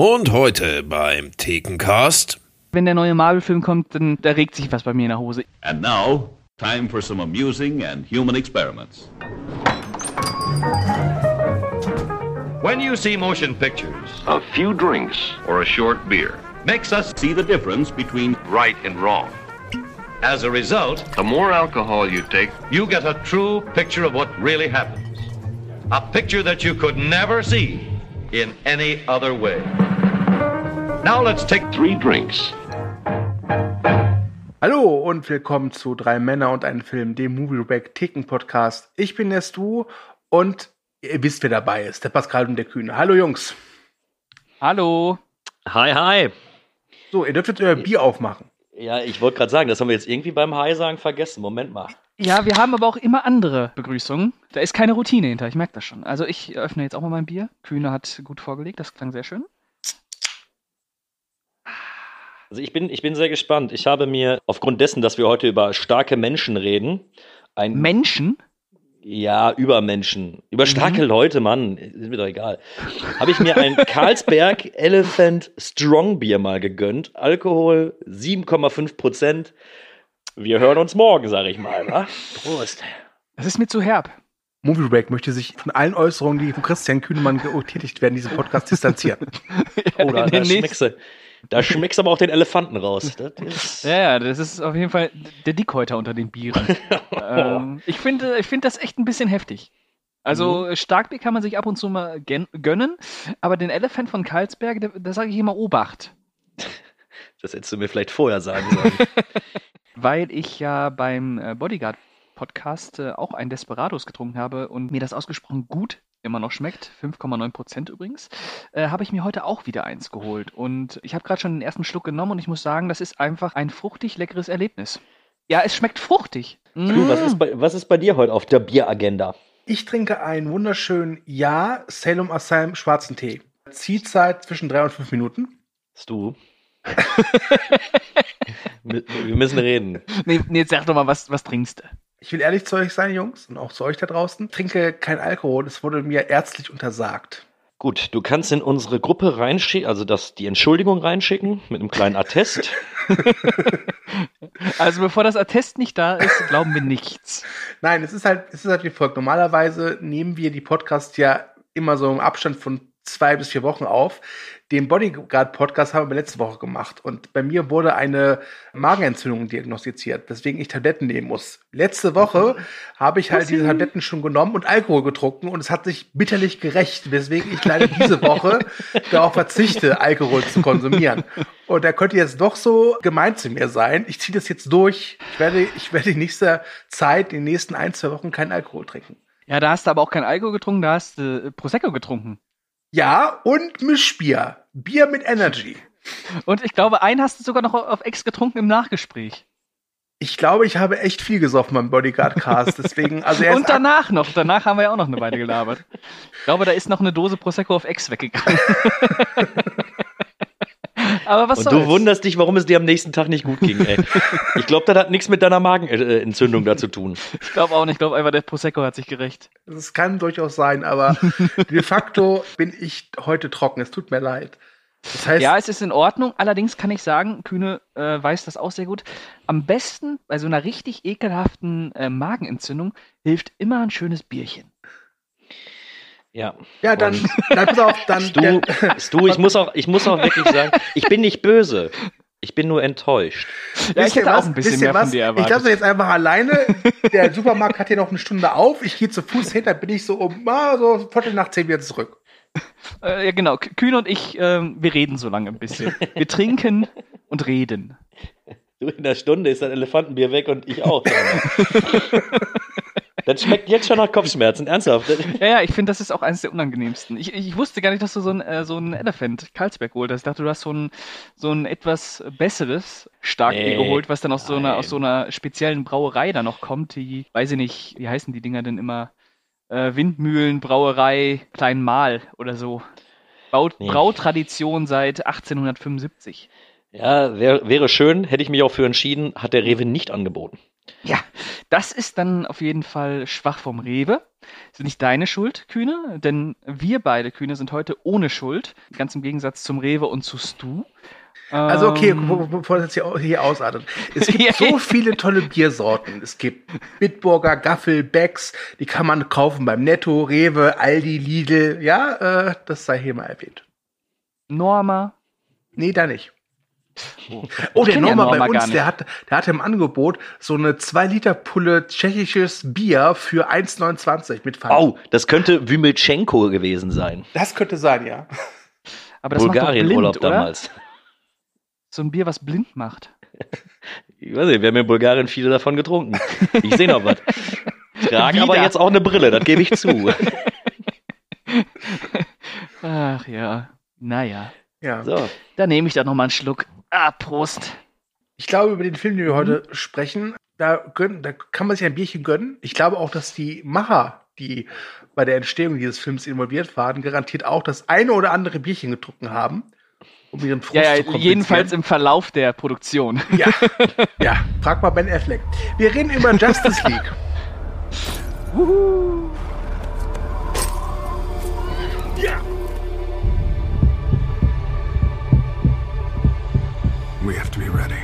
Und heute beim Thekencast. Wenn der neue Marvel-Film kommt, dann da regt sich was bei mir in der Hose. And now, time for some amusing and human experiments. When you see motion pictures, A few drinks or a short beer, Makes us see the difference between right and wrong. as a result, The more alcohol you take, you get a true picture of what really happens. A picture that you could never see in any other way. Now let's take three drinks. Hallo und willkommen zu Drei Männer und ein Film, dem Movie Back Theken Podcast. Ich bin der Stu und ihr wisst, wer dabei ist. Der Pascal und der Kühne. Hallo Jungs. Hallo. Hi, hi. So, ihr dürft jetzt euer Bier aufmachen. Ja, ich wollte gerade sagen, das haben wir jetzt irgendwie beim Hi sagen vergessen. Moment mal. Ja, wir haben aber auch immer andere Begrüßungen. Da ist keine Routine hinter, ich merke das schon. Also ich öffne jetzt auch mal mein Bier. Kühne hat gut vorgelegt, das klang sehr schön. Also ich bin, ich bin sehr gespannt. Ich habe mir aufgrund dessen, dass wir heute über starke Menschen reden, ein Menschen? ja über Menschen, über Mhm. starke Leute, Mann, ist mir doch egal, habe ich mir ein Carlsberg Elephant Strong Bier mal gegönnt. Alkohol 7,5 Prozent. Wir hören uns morgen, sage ich mal. Wa? Prost. Das ist mir zu herb. Movie Break möchte sich von allen Äußerungen, die von Christian Kühnemann getätigt werden, diesem Podcast distanzieren. Da, In da, schmeckst du, da schmeckst du aber auch den Elefanten raus. Das ist, Ja, ja, das ist auf jeden Fall der Dickhäuter unter den Bieren. ähm, ich finde ich finde das echt ein bisschen heftig. Also Starkbier kann man sich ab und zu mal gönnen, aber den Elephant von Karlsberg, da, da sage ich immer Obacht. Das hättest du mir vielleicht vorher sagen sollen. weil ich ja beim äh, Bodyguard Podcast äh, auch ein Desperados getrunken habe und mir das ausgesprochen gut immer noch schmeckt, 5,9 Prozent übrigens, äh, habe ich mir heute auch wieder eins geholt. Und ich habe gerade schon den ersten Schluck genommen und ich muss sagen, das ist einfach ein fruchtig leckeres Erlebnis. Ja, es schmeckt fruchtig. Du, was, Mm. ist bei, was ist bei dir heute auf der Bieragenda? Ich trinke einen wunderschönen Ja Salem Assam schwarzen Tee. Ziehzeit zwischen drei und fünf Minuten. Du? Wir wir müssen reden. Nee, nee, jetzt sag doch mal, was, was trinkst du? Ich will ehrlich zu euch sein, Jungs, und auch zu euch da draußen. Trinke kein Alkohol, es wurde mir ärztlich untersagt. Gut, du kannst in unsere Gruppe reinschicken, also das, die Entschuldigung reinschicken mit einem kleinen Attest. Also bevor das Attest nicht da ist, glauben wir nichts. Nein, es ist halt, es ist halt wie folgt. Normalerweise nehmen wir die Podcasts ja immer so im Abstand von zwei bis vier Wochen auf. Den Bodyguard-Podcast haben wir letzte Woche gemacht. Und bei mir wurde eine Magenentzündung diagnostiziert, weswegen ich Tabletten nehmen muss. Letzte Woche habe ich halt diese Tabletten schon genommen und Alkohol getrunken und es hat sich bitterlich gerecht, weswegen ich leider diese Woche darauf verzichte, Alkohol zu konsumieren. Und er könnte jetzt doch so gemein zu mir sein. Ich ziehe das jetzt durch. Ich werde, ich werde in nächster Zeit, in den nächsten ein, zwei Wochen keinen Alkohol trinken. Ja, da hast du aber auch kein Alkohol getrunken, da hast du äh, Prosecco getrunken. Ja, und Mischbier. Bier mit Energy. Und ich glaube, einen hast du sogar noch auf Ex getrunken im Nachgespräch. Ich glaube, ich habe echt viel gesoffen beim Bodyguard-Cast. Deswegen, also Und danach noch. Danach haben wir ja auch noch eine Weile gelabert. Ich glaube, da ist noch eine Dose Prosecco auf Ex weggegangen. Aber was Und soll's? du wunderst dich, warum es dir am nächstenAg nicht gut ging, ey. Ich glaube, das hat nichts mit deiner Magenentzündung da zu tun. Ich glaube auch nicht. Ich glaube einfach, der Prosecco hat sich gerecht. Das kann durchaus sein, aber de facto bin ich heute trocken. Es tut mir leid. Das heißt, Ja, es ist in Ordnung. Allerdings kann ich sagen, Kühne äh, weiß das auch sehr gut. Am besten bei so einer richtig ekelhaften äh, Magenentzündung hilft immer ein schönes Bierchen. Ja. ja, dann, Und dann pass auf, dann. Du, dann du ich, muss auch, ich muss auch wirklich sagen, ich bin nicht böse. Ich bin nur enttäuscht. Ja, ich hätte auch ein bisschen mehr von was? dir Ich erwartet. lasse jetzt einfach alleine. Der Supermarkt hat hier noch eine Stunde auf. Ich gehe zu Fuß hin, dann bin ich so um ah, so Viertel nach zehn wieder zurück. Äh, ja, genau. K- Kühne und ich, ähm, wir reden so lange ein bisschen. Wir trinken und reden. Du, in der Stunde ist das Elefantenbier weg und ich auch. Das schmeckt jetzt schon nach Kopfschmerzen, ernsthaft. Ja, ja, ich finde, das ist auch eines der unangenehmsten. Ich, ich wusste gar nicht, dass du so ein, äh, so ein Elephant Karlsberg geholt hast. Ich dachte, du hast so ein, so ein etwas besseres Starkbier Nee, geholt, was dann aus so, einer, aus so einer speziellen Brauerei da noch kommt. Die, weiß ich nicht, wie heißen die Dinger denn immer? Äh, Windmühlenbrauerei Klein Mal oder so. Bau, Nee. Brautradition seit 1875. Ja, wär, wäre schön, hätte ich mich auch für entschieden, hat der Rewe nicht angeboten. Ja, das ist dann auf jeden Fall schwach vom Rewe. Ist nicht deine Schuld, Kühne, denn wir beide, Kühne, sind heute ohne Schuld. Ganz im Gegensatz zum Rewe und zu Stu. Also okay, Ähm, be- be- bevor das hier, hier ausartet. Es gibt so viele tolle Biersorten. Es gibt Bitburger, Gaffel, Becks, die kann man kaufen beim Netto, Rewe, Aldi, Lidl. Ja, äh, das sei hier mal erwähnt. Norma. Nee, da nicht. Oh, der kenn ja Norma Norma bei uns, der hat, der hat im Angebot so eine 2-Liter-Pulle tschechisches Bier für 1,29 mit Pfand. Oh, das könnte Wymelchenko gewesen sein. Das könnte sein, ja. Aber das macht doch Bulgarien-Urlaub damals. So ein Bier, was blind macht. Ich weiß nicht, wir haben in Bulgarien viele davon getrunken. Ich sehe noch was. Trage aber jetzt auch eine Brille, das gebe ich zu. Ach ja. Naja. ja. So. Dann nehme ich da nochmal einen Schluck. Ah, Prost. Ich glaube, über den Film, den wir heute Mhm. sprechen, da, gönnen, da kann man sich ein Bierchen gönnen. Ich glaube auch, dass die Macher, die bei der Entstehung dieses Films involviert waren, garantiert auch das eine oder andere Bierchen getrunken haben, um ihren Frust Ja, zu ja kompensieren. jedenfalls im Verlauf der Produktion. Ja, ja, frag mal Ben Affleck. Wir reden über Justice League. We have to be ready.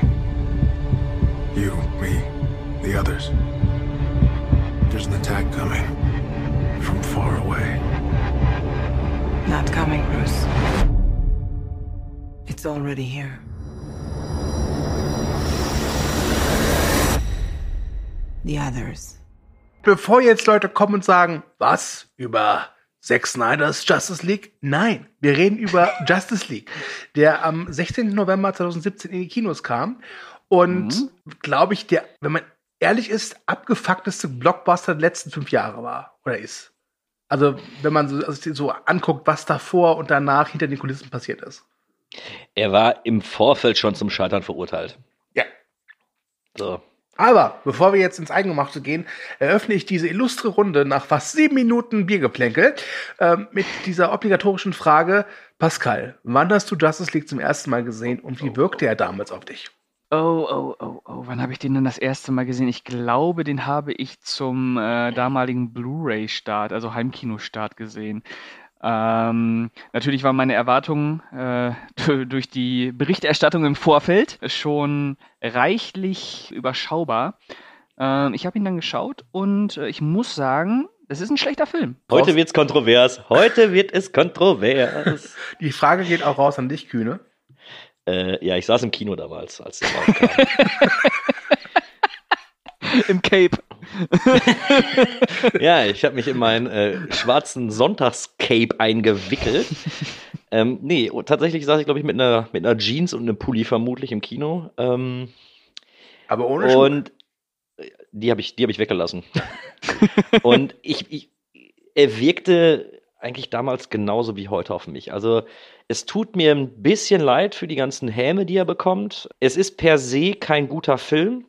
You, me, the others. There's an attack coming from far away. Not coming, Bruce. It's already here. The others. Bevor jetzt Leute kommen und sagen, was? Über Zack Snyder's Justice League? Nein, wir reden über Justice League, der am 16. November 2017 in die Kinos kam und, glaube ich, der, wenn man ehrlich ist, abgefuckteste Blockbuster der letzten fünf Jahre war oder ist. Also, wenn man so, also so anguckt, was davor und danach hinter den Kulissen passiert ist. Er war im Vorfeld schon zum Scheitern verurteilt. Ja. So. Aber bevor wir jetzt ins Eingemachte gehen, eröffne ich diese illustre Runde nach fast sieben Minuten Biergeplänkel ähm, mit dieser obligatorischen Frage: Pascal, wann hast du Justice League zum ersten Mal gesehen und wie wirkte er damals auf dich? Oh, oh, oh, oh. Wann habe ich den denn das erste Mal gesehen? Ich glaube, den habe ich zum äh, damaligen Blu-ray-Start, also Heimkinostart gesehen. Ähm, natürlich waren meine Erwartungen äh, durch die Berichterstattung im Vorfeld schon reichlich überschaubar. Ähm, ich habe ihn dann geschaut und äh, ich muss sagen, das ist ein schlechter Film. Heute wird's kontrovers. Heute wird es kontrovers. Die Frage geht auch raus an dich, Kühne. äh, ja, ich saß im Kino damals, als der rauskam. Im Cape. ja, ich habe mich in meinen äh, schwarzen Sonntagscape eingewickelt. ähm, nee, und tatsächlich saß ich, glaube ich, mit einer, mit einer Jeans und einem Pulli vermutlich im Kino. Ähm, Aber ohne Schuhe. und äh, die habe ich, die hab ich weggelassen. und ich, ich, er wirkte eigentlich damals genauso wie heute auf mich. Also es tut mir ein bisschen leid für die ganzen Häme, die er bekommt. Es ist per se kein guter Film.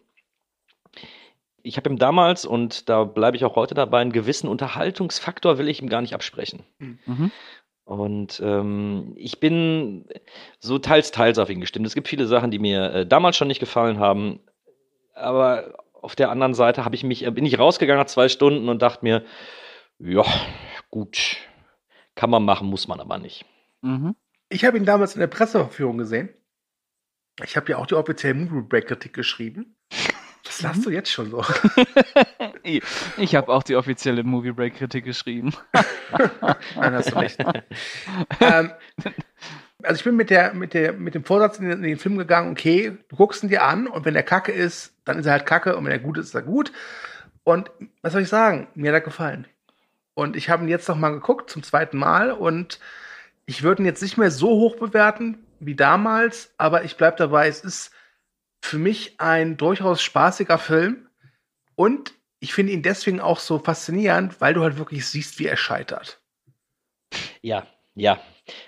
Ich habe ihm damals, und da bleibe ich auch heute dabei, einen gewissen Unterhaltungsfaktor will ich ihm gar nicht absprechen. Mhm. Und ähm, ich bin so teils, teils auf ihn gestimmt. Es gibt viele Sachen, die mir äh, damals schon nicht gefallen haben. Aber auf der anderen Seite habe ich mich, äh, bin ich rausgegangen nach zwei Stunden und dachte mir, ja, gut, kann man machen, muss man aber nicht. Mhm. Ich habe ihn damals in der Presseverführung gesehen. Ich habe ja auch die offizielle Movie Break Kritik geschrieben. Was lachst du jetzt schon so? Ich habe auch die offizielle Movie Break Kritik geschrieben. Nein, hast du recht. ähm, also ich bin mit, der, mit, der, mit dem Vorsatz in den, in den Film gegangen, okay, du guckst ihn dir an und wenn der Kacke ist, dann ist er halt Kacke und wenn er gut ist, ist er gut. Und was soll ich sagen? Mir hat er gefallen. Und ich habe ihn jetzt noch mal geguckt, zum zweiten Mal und ich würde ihn jetzt nicht mehr so hoch bewerten wie damals, aber ich bleibe dabei, es ist für mich ein durchaus spaßiger Film und ich finde ihn deswegen auch so faszinierend, weil du halt wirklich siehst, wie er scheitert. Ja, ja.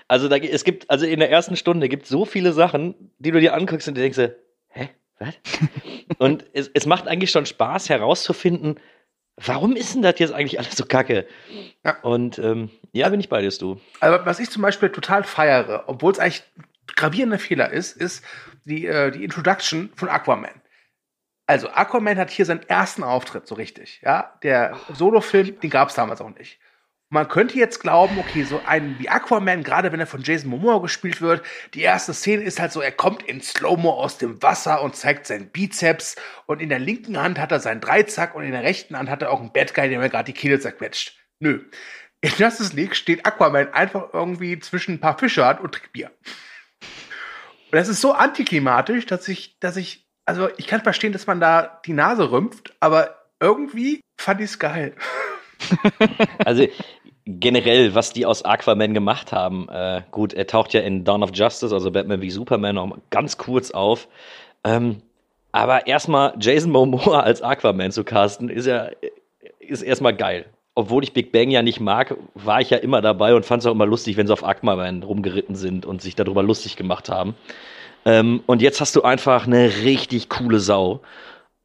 Also da, es gibt, also in der ersten Stunde gibt es so viele Sachen, die du dir anguckst und du denkst, hä, was? und es, es macht eigentlich schon Spaß herauszufinden, warum ist denn das jetzt eigentlich alles so kacke? Ja. Und ähm, ja, bin ich bei dir, du. Aber was ich zum Beispiel total feiere, obwohl es eigentlich gravierender Fehler ist, ist die, äh, die Introduction von Aquaman. Also Aquaman hat hier seinen ersten Auftritt, so richtig. Ja, der Solo-Film, den gab es damals auch nicht. Man könnte jetzt glauben, okay, so ein wie Aquaman, gerade wenn er von Jason Momoa gespielt wird, die erste Szene ist halt so, er kommt in Slow-Mo aus dem Wasser und zeigt seinen Bizeps und in der linken Hand hat er seinen Dreizack und in der rechten Hand hat er auch einen Bad Guy, der mir gerade die Kehle zerquetscht. Nö. In Justice League steht Aquaman einfach irgendwie zwischen ein paar Fischern und trinkt Bier. Und das ist so antiklimatisch, dass ich, dass ich, also ich kann verstehen, dass man da die Nase rümpft, aber irgendwie fand ich es geil. Also generell, was die aus Aquaman gemacht haben, äh, gut, er taucht ja in Dawn of Justice, also Batman wie Superman, noch ganz kurz auf. Ähm, aber erstmal Jason Momoa als Aquaman zu casten, ist ja ist erstmal geil. Obwohl ich Big Bang ja nicht mag, war ich ja immer dabei und fand es auch immer lustig, wenn sie auf Aquaman rumgeritten sind und sich darüber lustig gemacht haben. Ähm, und jetzt hast du einfach eine richtig coole Sau.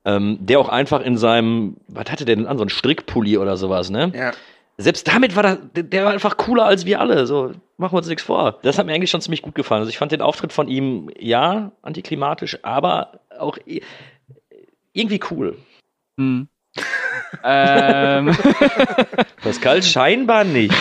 Ähm, der auch einfach in seinem, was hatte der denn an, so ein Strickpulli oder sowas, ne? Ja. Selbst damit war der, der war einfach cooler als wir alle. So, machen wir uns nichts vor. Das hat mir eigentlich schon ziemlich gut gefallen. Also ich fand den Auftritt von ihm, ja, antiklimatisch, aber auch i- irgendwie cool. Hm. Ähm, Pascal scheinbar nicht.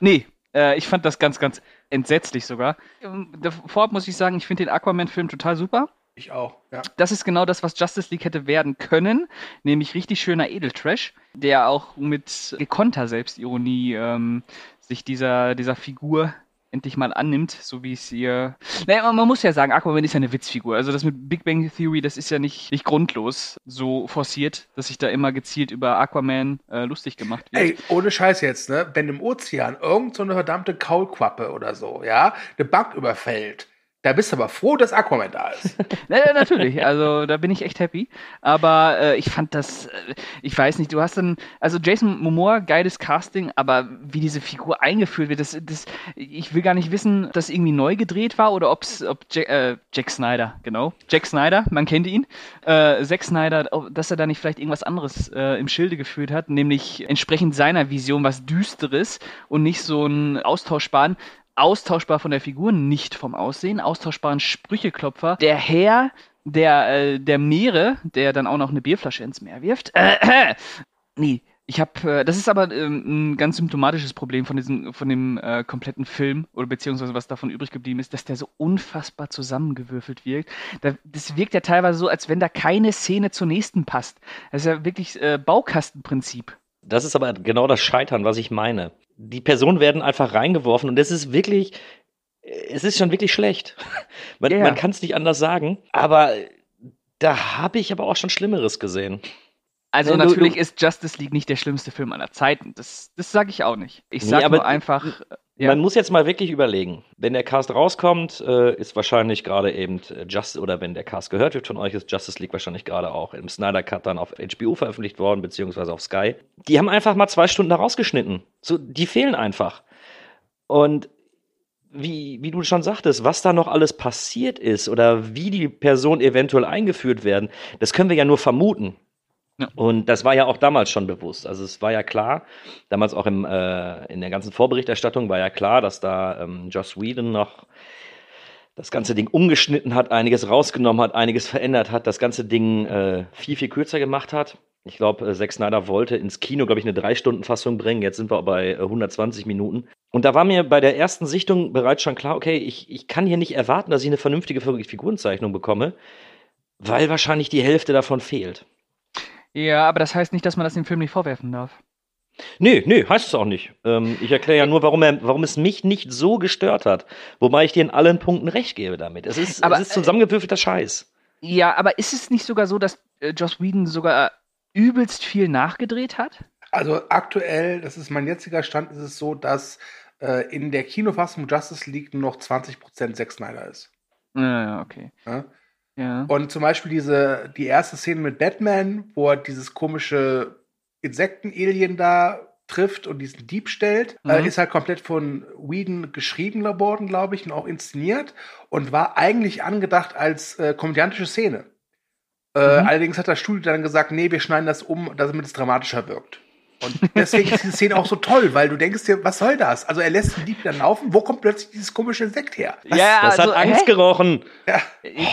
nee, äh, ich fand das ganz, ganz entsetzlich sogar. Ähm, Vorab muss ich sagen, ich finde den Aquaman-Film total super. Ich auch, ja. Das ist genau das, was Justice League hätte werden können, nämlich richtig schöner Edeltrash, der auch mit gekonnter Selbstironie ähm, sich dieser, dieser Figur endlich mal annimmt, so wie es ihr. Naja, man- muss ja sagen, Aquaman ist ja eine Witzfigur. Also das mit Big Bang Theory, das ist ja nicht, nicht grundlos so forciert, dass sich da immer gezielt über Aquaman äh, lustig gemacht wird. Ey, ohne Scheiß jetzt, ne? Wenn im Ozean irgend so eine verdammte Kaulquappe oder so, ja, eine Bank überfällt, da bist du aber froh, dass Aquaman da ist. Ja, natürlich, also da bin ich echt happy. Aber äh, ich fand das, äh, ich weiß nicht, du hast dann, also Jason Momoa, geiles Casting, aber wie diese Figur eingeführt wird, das, das, ich will gar nicht wissen, ob das irgendwie neu gedreht war oder ob's, ob Jack, äh, Jack Snyder, genau, Jack Snyder, man kennt ihn, äh, Zack Snyder, dass er da nicht vielleicht irgendwas anderes äh, im Schilde geführt hat, nämlich entsprechend seiner Vision was Düsteres und nicht so einen austauschbaren, austauschbar von der Figur, nicht vom Aussehen, austauschbaren Sprücheklopfer. Der Herr der, äh, der Meere, der dann auch noch eine Bierflasche ins Meer wirft. Äh, nee, ich habe, äh, das ist aber ähm, ein ganz symptomatisches Problem von diesem, von dem äh, kompletten Film oder beziehungsweise was davon übrig geblieben ist, dass der so unfassbar zusammengewürfelt wirkt. Da, das wirkt ja teilweise so, als wenn da keine Szene zur nächsten passt. Das ist ja wirklich äh, Baukastenprinzip. Das ist aber genau das Scheitern, was ich meine. Die Personen werden einfach reingeworfen und das ist wirklich, es ist schon wirklich schlecht. Man, ja. man kann es nicht anders sagen, aber da habe ich aber auch schon Schlimmeres gesehen. Also Nee, natürlich ist Justice League nicht der schlimmste Film aller Zeiten. Das, das sage ich auch nicht. Ich Nee, sage aber- nur einfach, ja. Man muss jetzt mal wirklich überlegen. Wenn der Cast rauskommt, äh, ist wahrscheinlich gerade eben äh, Just oder wenn der Cast gehört wird von euch, ist Justice League wahrscheinlich gerade auch im Snyder Cut dann auf HBO veröffentlicht worden, beziehungsweise auf Sky. Die haben einfach mal zwei Stunden da rausgeschnitten. So, die fehlen einfach. Und wie, wie du schon sagtest, was da noch alles passiert ist oder wie die Personen eventuell eingeführt werden, das können wir ja nur vermuten. Und das war ja auch damals schon bewusst. Also es war ja klar, damals auch im, äh, in der ganzen Vorberichterstattung war ja klar, dass da ähm, Joss Whedon noch das ganze Ding umgeschnitten hat, einiges rausgenommen hat, einiges verändert hat, das ganze Ding äh, viel, viel kürzer gemacht hat. Ich glaube, äh, Zack Snyder wollte ins Kino, glaube ich, eine Drei-Stunden-Fassung bringen. Jetzt sind wir bei äh, 120 Minuten. Und da war mir bei der ersten Sichtung bereits schon klar, okay, ich, ich kann hier nicht erwarten, dass ich eine vernünftige Figur- Figurenzeichnung bekomme, weil wahrscheinlich die Hälfte davon fehlt. Ja, aber das heißt nicht, dass man das dem Film nicht vorwerfen darf. Nee, nee, heißt es auch nicht. Ähm, ich erkläre ja nur, warum, er, warum es mich nicht so gestört hat. Wobei ich dir in allen Punkten recht gebe damit. Es ist, Aber, es ist zusammengewürfelter Scheiß. Ja, aber ist es nicht sogar so, dass äh, Joss Whedon sogar übelst viel nachgedreht hat? Also aktuell, das ist mein jetziger Stand, ist es so, dass äh, in der Kinofassung Justice League nur noch 20% Zack Snyder ist. Ja, ja, okay. Ja? Ja. Und zum Beispiel diese, die erste Szene mit Batman, wo er dieses komische Insekten-Alien da trifft und diesen Dieb stellt, äh, Mhm. ist halt komplett von Whedon geschrieben worden, glaube ich, und auch inszeniert und war eigentlich angedacht als äh, komödiantische Szene. Äh, Mhm. Allerdings hat das Studio dann gesagt, nee, wir schneiden das um, damit es dramatischer wirkt. Und deswegen ist diese Szene auch so toll, weil du denkst dir, was soll das? Also er lässt den Dieb dann laufen, wo kommt plötzlich dieses komische Insekt her? Was? Ja, Das also, hat Angst hä? gerochen. Ich,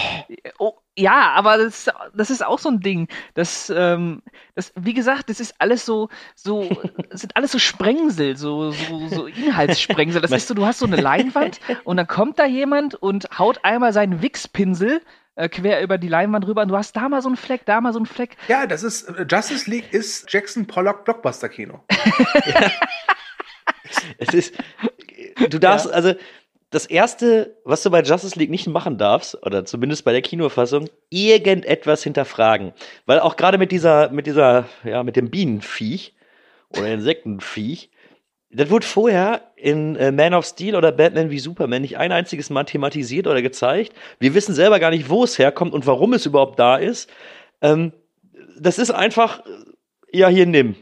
oh, Ja, aber das, das ist auch so ein Ding. Das, ähm, das, wie gesagt, das ist alles so, so, sind alles so Sprengsel, so, so, so Inhaltssprengsel. Das ist so, du hast so eine Leinwand und dann kommt da jemand und haut einmal seinen Wichspinsel äh, quer über die Leinwand rüber und du hast da mal so einen Fleck, da mal so einen Fleck. Ja, das ist äh, Justice League ist Jackson Pollock Blockbuster Kino. Es ist, du darfst, also, das erste, was du bei Justice League nicht machen darfst, oder zumindest bei der Kinofassung, irgendetwas hinterfragen. Weil auch gerade mit dieser, mit dieser, ja, mit dem Bienenviech oder Insektenviech, das wurde vorher in äh, Man of Steel oder Batman wie Superman nicht ein einziges Mal thematisiert oder gezeigt. Wir wissen selber gar nicht, wo es herkommt und warum es überhaupt da ist. Ähm, das ist einfach, äh, ja, hier nimm.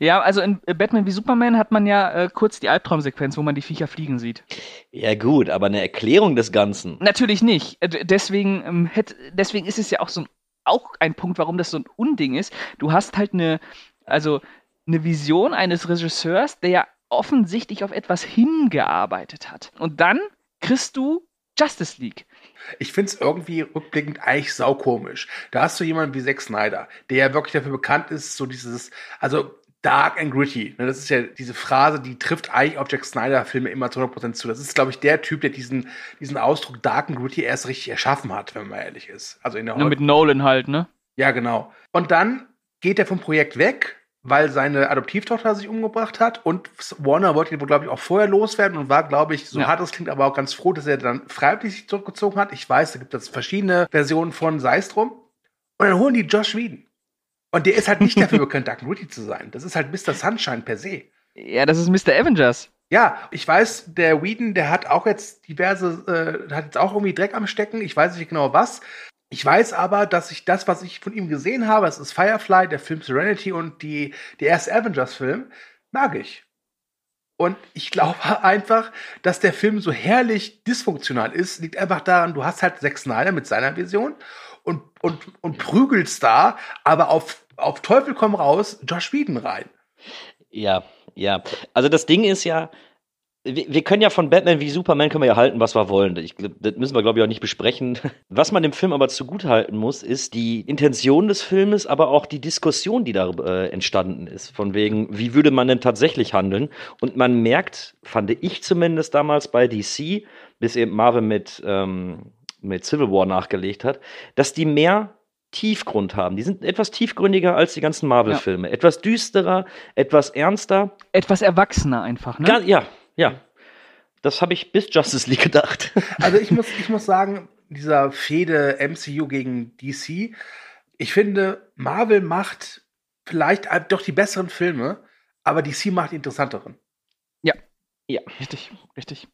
Ja, also in äh, Batman wie Superman hat man ja äh, kurz die Albtraumsequenz, wo man die Viecher fliegen sieht. Ja, gut, aber eine Erklärung des Ganzen. Natürlich nicht. Deswegen, ähm, hätt, deswegen ist es ja auch so ein, auch ein Punkt, warum das so ein Unding ist. Du hast halt eine, also eine Vision eines Regisseurs, der ja offensichtlich auf etwas hingearbeitet hat. Und dann kriegst du Justice League. Ich finde es irgendwie rückblickend eigentlich saukomisch. Da hast du jemanden wie Zack Snyder, der ja wirklich dafür bekannt ist, so dieses, also dark and gritty. Ne, das ist ja diese Phrase, die trifft eigentlich auf Jack Snyder-Filme immer zu 100% zu. Das ist, glaube ich, der Typ, der diesen, diesen Ausdruck dark and gritty erst richtig erschaffen hat, wenn man ehrlich ist. Also in der Nur mit Nolan halt, ne? Ja, genau. Und dann geht er vom Projekt weg, weil seine Adoptivtochter sich umgebracht hat und Warner wollte ihn wohl, glaube ich, auch vorher loswerden und war, glaube ich, so Ja. hart es klingt, aber auch ganz froh, dass er dann freiwillig sich zurückgezogen hat. Ich weiß, da gibt es verschiedene Versionen von sei es drum. Und dann holen die Josh Whedon. Und der ist halt nicht dafür bekannt, Dark Gritty zu sein. Das ist halt Mr. Sunshine per se. Ja, das ist Mr. Avengers. Ja, ich weiß, der Whedon, der hat auch jetzt diverse, äh, hat jetzt auch irgendwie Dreck am Stecken. Ich weiß nicht genau was. Ich weiß aber, dass ich das, was ich von ihm gesehen habe, das ist Firefly, der Film Serenity und die, der erste Avengers-Film, mag ich. Und ich glaube einfach, dass der Film so herrlich dysfunktional ist, liegt einfach daran, du hast halt Zack Snyder mit seiner Vision und, und, und prügelst da, aber auf, auf Teufel komm raus, Josh Whedon rein. Ja, ja. Also das Ding ist ja, wir, wir können ja von Batman wie Superman können wir ja halten, was wir wollen. Ich, das müssen wir, glaube ich, auch nicht besprechen. Was man dem Film aber zugutehalten muss, ist die Intention des Filmes, aber auch die Diskussion, die da äh, entstanden ist. Von wegen, wie würde man denn tatsächlich handeln? Und man merkt, fand ich zumindest damals bei DC, bis eben Marvel mit, ähm, mit Civil War nachgelegt hat, dass die mehr Tiefgrund haben. Die sind etwas tiefgründiger als die ganzen Marvel-Filme. Etwas düsterer, etwas ernster. Etwas erwachsener einfach, ne? Ga- ja, ja. Das habe ich bis Justice League gedacht. Also ich muss, ich muss sagen, dieser Fehde MCU gegen DC, ich finde, Marvel macht vielleicht doch die besseren Filme, aber DC macht die interessanteren. Ja. Richtig, richtig.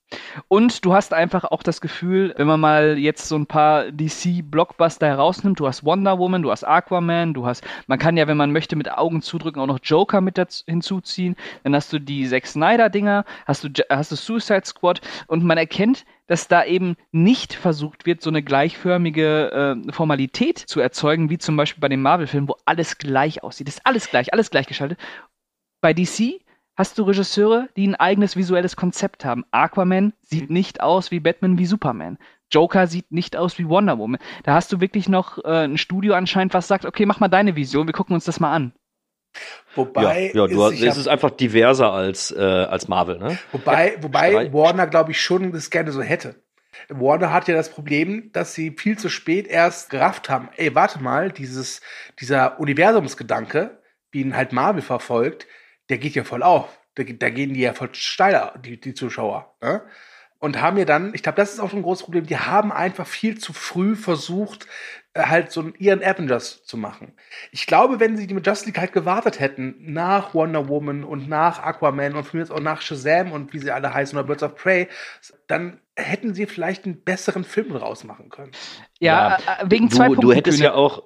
Und du hast einfach auch das Gefühl, wenn man mal jetzt so ein paar DC-Blockbuster herausnimmt, du hast Wonder Woman, du hast Aquaman, du hast, man kann ja, wenn man möchte, mit Augen zudrücken, auch noch Joker mit dazu, hinzuziehen. Dann hast du die Zack Snyder-Dinger, hast du, hast du Suicide Squad und man erkennt, dass da eben nicht versucht wird, so eine gleichförmige äh, Formalität zu erzeugen, wie zum Beispiel bei dem Marvel-Film, wo alles gleich aussieht. Ist alles gleich, alles gleichgeschaltet. Bei DC hast du Regisseure, die ein eigenes visuelles Konzept haben. Aquaman sieht nicht aus wie Batman wie Superman. Joker sieht nicht aus wie Wonder Woman. Da hast du wirklich noch äh, ein Studio anscheinend, was sagt, okay, mach mal deine Vision, wir gucken uns das mal an. Wobei, ja, ja du, ich es ist einfach diverser als, äh, als Marvel, ne? wobei, wobei Streit. Warner, glaube ich, schon das gerne so hätte. Warner hat ja das Problem, dass sie viel zu spät erst gerafft haben, ey, warte mal, dieses, dieser Universumsgedanke, wie ihn halt Marvel verfolgt, der geht ja voll auf. Da, da gehen die ja voll steiler, die, die Zuschauer. Ne? Und haben ja dann, ich glaube, das ist auch schon ein großes Problem, die haben einfach viel zu früh versucht, äh, halt so einen, ihren Avengers zu machen. Ich glaube, wenn sie die mit Justice League halt gewartet hätten, nach Wonder Woman und nach Aquaman und von mir jetzt auch nach Shazam und wie sie alle heißen oder Birds of Prey, dann hätten sie vielleicht einen besseren Film draus machen können. Ja, äh, wegen du, zwei Du Punkten. hättest Kühne. ja auch.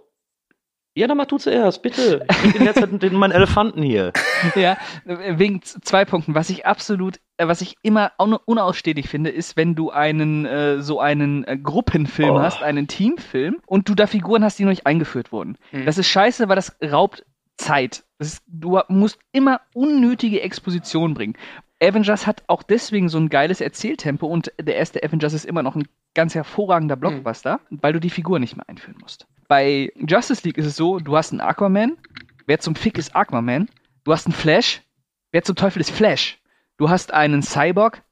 Ja, dann mach du zuerst, bitte. Ich den jetzt den, den meinen Elefanten hier. ja, wegen zwei Punkten. Was ich absolut, äh, was ich immer un unausstehlich finde, ist, wenn du einen äh, so einen äh, Gruppenfilm Oh. hast, einen Teamfilm und du da Figuren hast, die noch nicht eingeführt wurden. Hm. Das ist scheiße, weil das raubt Zeit. Das ist, du musst immer unnötige Exposition bringen. Avengers hat auch deswegen so ein geiles Erzähltempo und der erste Avengers ist immer noch ein ganz hervorragender Blockbuster, weil du die Figur nicht mehr einführen musst. Bei Justice League ist es so, du hast einen Aquaman, wer zum Fick ist Aquaman? Du hast einen Flash, wer zum Teufel ist Flash? Du hast einen Cyborg,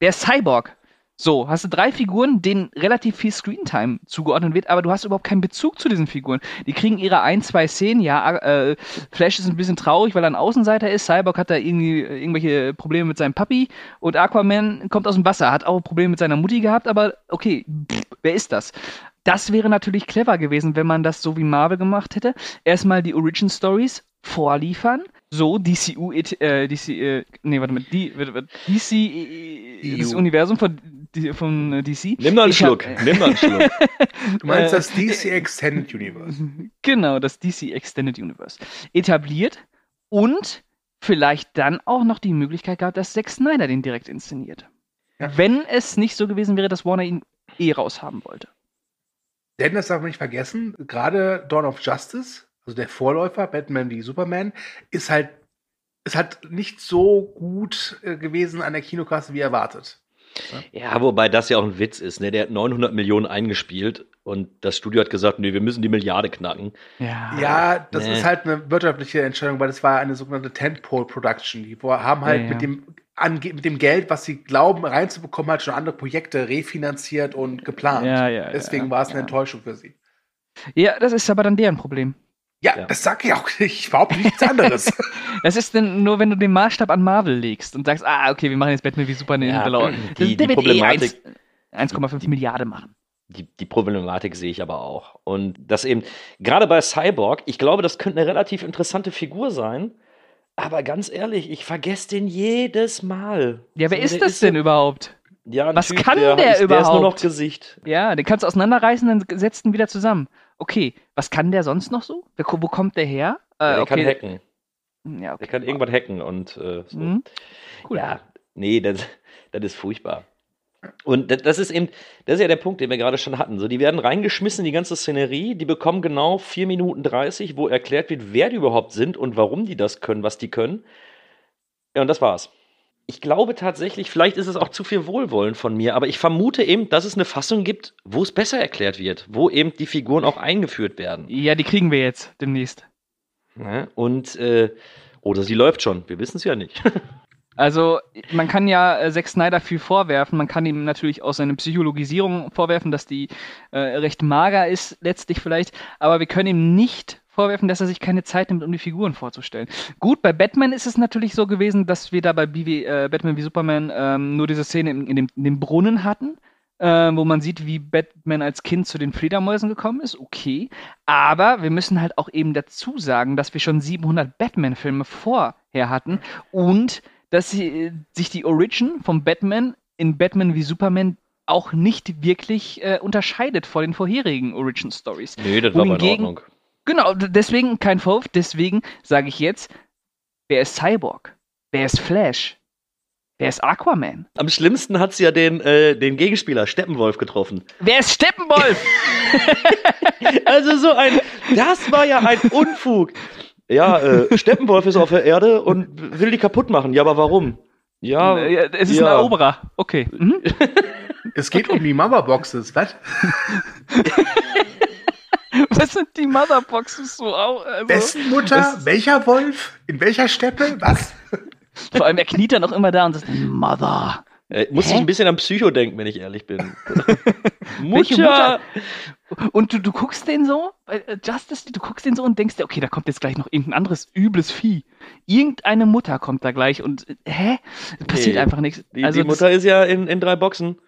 wer ist Cyborg? So, hast du drei Figuren, denen relativ viel Screentime zugeordnet wird, aber du hast überhaupt keinen Bezug zu diesen Figuren. Die kriegen ihre ein, zwei Szenen, ja, äh, Flash ist ein bisschen traurig, weil er ein Außenseiter ist, Cyborg hat da irgendwie äh, irgendwelche Probleme mit seinem Papi und Aquaman kommt aus dem Wasser, hat auch Probleme mit seiner Mutti gehabt, aber okay, pff, wer ist das? Das wäre natürlich clever gewesen, wenn man das so wie Marvel gemacht hätte. Erstmal die Origin Stories vorliefern, so DCU, äh, DC, äh, nee, warte mal, die, DC, äh, das Universum von, die- von äh, DC. Nimm mal einen Ich hab- Schluck. Nimm mal einen Schluck. Du meinst Äh, das DC Extended Universe. Genau, das DC Extended Universe. Etabliert und vielleicht dann auch noch die Möglichkeit gehabt, dass Zack Snyder den direkt inszeniert. Ja. Wenn es nicht so gewesen wäre, dass Warner ihn eh raushaben wollte. Denn das darf man nicht vergessen, gerade Dawn of Justice, also der Vorläufer, Batman wie Superman, ist halt, ist halt nicht so gut äh, gewesen an der Kinokasse wie erwartet. Ja, wobei das ja auch ein Witz ist. Ne? Der hat 900 Millionen eingespielt und das Studio hat gesagt, nee, wir müssen die Milliarde knacken. Ja. Ja, das nee. ist halt eine wirtschaftliche Entscheidung, weil das war eine sogenannte Tentpole Production. Die wo- haben halt Ja, ja. mit dem ange mit dem Geld, was sie glauben reinzubekommen, halt schon andere Projekte refinanziert und geplant. Ja, ja, Deswegen ja, war es eine ja. Enttäuschung für sie. ja, das ist aber dann deren Problem. Ja, Ja. das sag ich auch nicht. Ich behaupte nichts anderes. Das ist denn nur, wenn du den Maßstab an Marvel legst und sagst, ah, okay, wir machen jetzt Batman wie Superman Ja, in Blau. die- die eh Problematik- 1 1,5 Milliarden machen. Die, die Problematik sehe ich aber auch. Und das eben, gerade bei Cyborg, ich glaube, das könnte eine relativ interessante Figur sein. Aber ganz ehrlich, ich vergesse den jedes Mal. Ja, wer So, ist der das denn so- überhaupt? Ja, Was Typ, kann der, der ist, Der ist nur noch überhaupt? Gesicht. Ja, den kannst du auseinanderreißen, dann setzt ihn wieder zusammen. Okay, was kann der sonst noch so? Wo kommt der her? Äh, Ja, der okay. kann hacken. Ja, okay. Der kann irgendwas hacken und äh, so. Mhm. Cool. Ja, nee, das, das ist furchtbar. Und das, ist eben, das ist ja der Punkt, den wir gerade schon hatten. So, die werden reingeschmissen in die ganze Szenerie, die bekommen genau 4 Minuten 30, wo erklärt wird, wer die überhaupt sind und warum die das können, was die können. Ja, und das war's. Ich glaube tatsächlich, vielleicht ist es auch zu viel Wohlwollen von mir, aber ich vermute eben, dass es eine Fassung gibt, wo es besser erklärt wird, wo eben die Figuren auch eingeführt werden. Ja, die kriegen wir jetzt demnächst. Ne? Und, äh, oder sie läuft schon, wir wissen es ja nicht. Also, man kann ja äh, Zack Snyder viel vorwerfen. Man kann ihm natürlich auch seine Psychologisierung vorwerfen, dass die äh, recht mager ist, letztlich vielleicht. Aber wir können ihm nicht vorwerfen, dass er sich keine Zeit nimmt, um die Figuren vorzustellen. Gut, bei Batman ist es natürlich so gewesen, dass wir da bei BW, äh, Batman wie Superman ähm, nur diese Szene in, in, dem, in dem Brunnen hatten. Äh, wo man sieht, wie Batman als Kind zu den Fledermäusen gekommen ist, okay. Aber wir müssen halt auch eben dazu sagen, dass wir schon 700 Batman-Filme vorher hatten und dass sie, äh, sich die Origin vom Batman in Batman wie Superman auch nicht wirklich äh, unterscheidet vor den vorherigen Origin Stories. nee, das war mal in Ordnung. Genau, deswegen kein Vorwurf, deswegen sage ich jetzt, wer ist Cyborg? Wer ist Flash? Wer ist Aquaman? Am schlimmsten hat sie ja den, äh, den Gegenspieler, Steppenwolf, getroffen. Wer ist Steppenwolf? Also so ein, das war ja ein Unfug. Ja, äh, Steppenwolf ist auf der Erde und will die kaputt machen. Ja, aber warum? Ja, Äh, es ist ja. ein Eroberer. Okay. Mhm. es geht um die Mama-Boxes, was? Was sind die Motherboxes so? Also, Wessen Mutter? Welcher Wolf? In welcher Steppe? Was? vor allem, er kniet dann auch immer da und sagt, Mother. Äh, muss ich Hä? ein bisschen an Psycho denken, wenn ich ehrlich bin. Welche Mutter! Und du, du guckst den so, äh, Justice, du guckst den so und denkst dir, okay, da kommt jetzt gleich noch irgendein anderes übles Vieh. Irgendeine Mutter kommt da gleich und, äh, hä? Passiert Nee, einfach nichts. Die, also die Mutter ist ja in, in drei Boxen.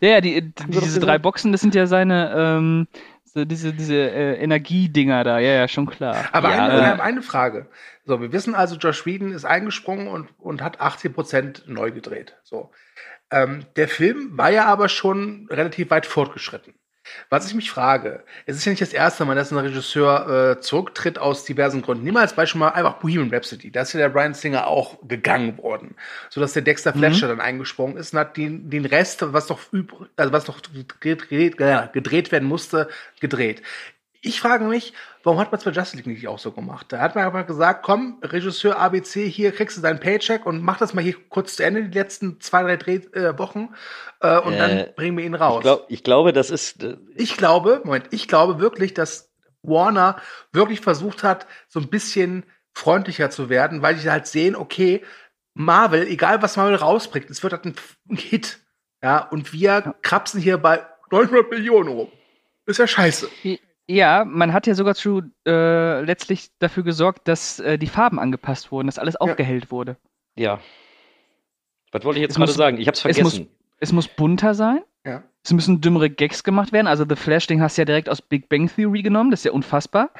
Ja, die, die, sie doch diese drei Boxen, das sind ja seine, ähm, so diese, diese äh, Energiedinger da, ja, ja, schon klar. Aber Ja, eine, äh, wir haben eine Frage. So, wir wissen also, Josh Whedon ist eingesprungen und, und hat 80% neu gedreht. So. Ähm, der Film war ja aber schon relativ weit fortgeschritten. Was ich mich frage, es ist ja nicht das erste Mal, dass ein Regisseur äh, zurücktritt aus diversen Gründen. Nimm mal als Beispiel mal einfach Bohemian Rhapsody. Da ist ja der Brian Singer auch gegangen worden. Sodass der Dexter Fletcher dann eingesprungen ist und hat den, den Rest, was noch übrig, also was noch gedreht, gedreht, gedreht werden musste, gedreht. Ich frage mich, warum hat man es bei Justice League nicht auch so gemacht? Da hat man einfach gesagt, komm, Regisseur ABC, hier kriegst du deinen Paycheck und mach das mal hier kurz zu Ende, die letzten zwei, drei Drehwochen äh, Wochen, äh, und Äh, dann bringen wir ihn raus. Ich, glaub, ich glaube, das ist. äh, Ich glaube, Moment, ich glaube wirklich, dass Warner wirklich versucht hat, so ein bisschen freundlicher zu werden, weil die halt sehen, okay, Marvel, egal was Marvel rausbringt, es wird halt ein, ein Hit. Ja, und wir krapsen hier bei 900 Millionen rum. Ist ja scheiße. Ja, man hat ja sogar zu, äh, letztlich dafür gesorgt, dass äh, die Farben angepasst wurden, dass alles aufgehellt wurde. Ja. Was wollte ich jetzt Es gerade muss- sagen? Ich hab's es muss- vergessen. Es muss bunter sein. Ja. Es müssen dümmere Gags gemacht werden. Also The Flash, den hast du ja direkt aus Big Bang Theory genommen. Das ist ja unfassbar.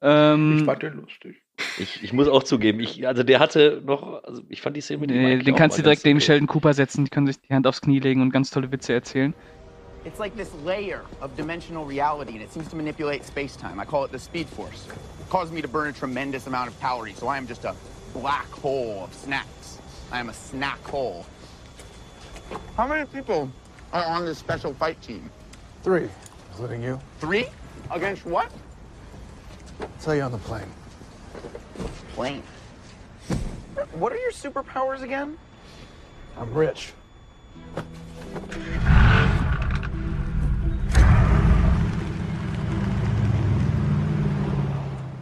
Ähm, Ich fand den lustig. Ich, ich muss auch zugeben, ich, also der hatte noch, also ich fand die Szene mit nee, eigentlich den kannst du direkt neben. Sheldon Cooper setzen. Die können sich die Hand aufs Knie legen und ganz tolle Witze erzählen. It's like this layer of dimensional reality, and it seems to manipulate space time. I call it the Speed Force. It causes me to burn a tremendous amount of calories, so I am just a black hole of snacks. I am a snack hole. How many people are on this special fight team? Three, including you. Three? Against what? I'll Tell you on the plane. Plane. What are your superpowers again? I'm rich.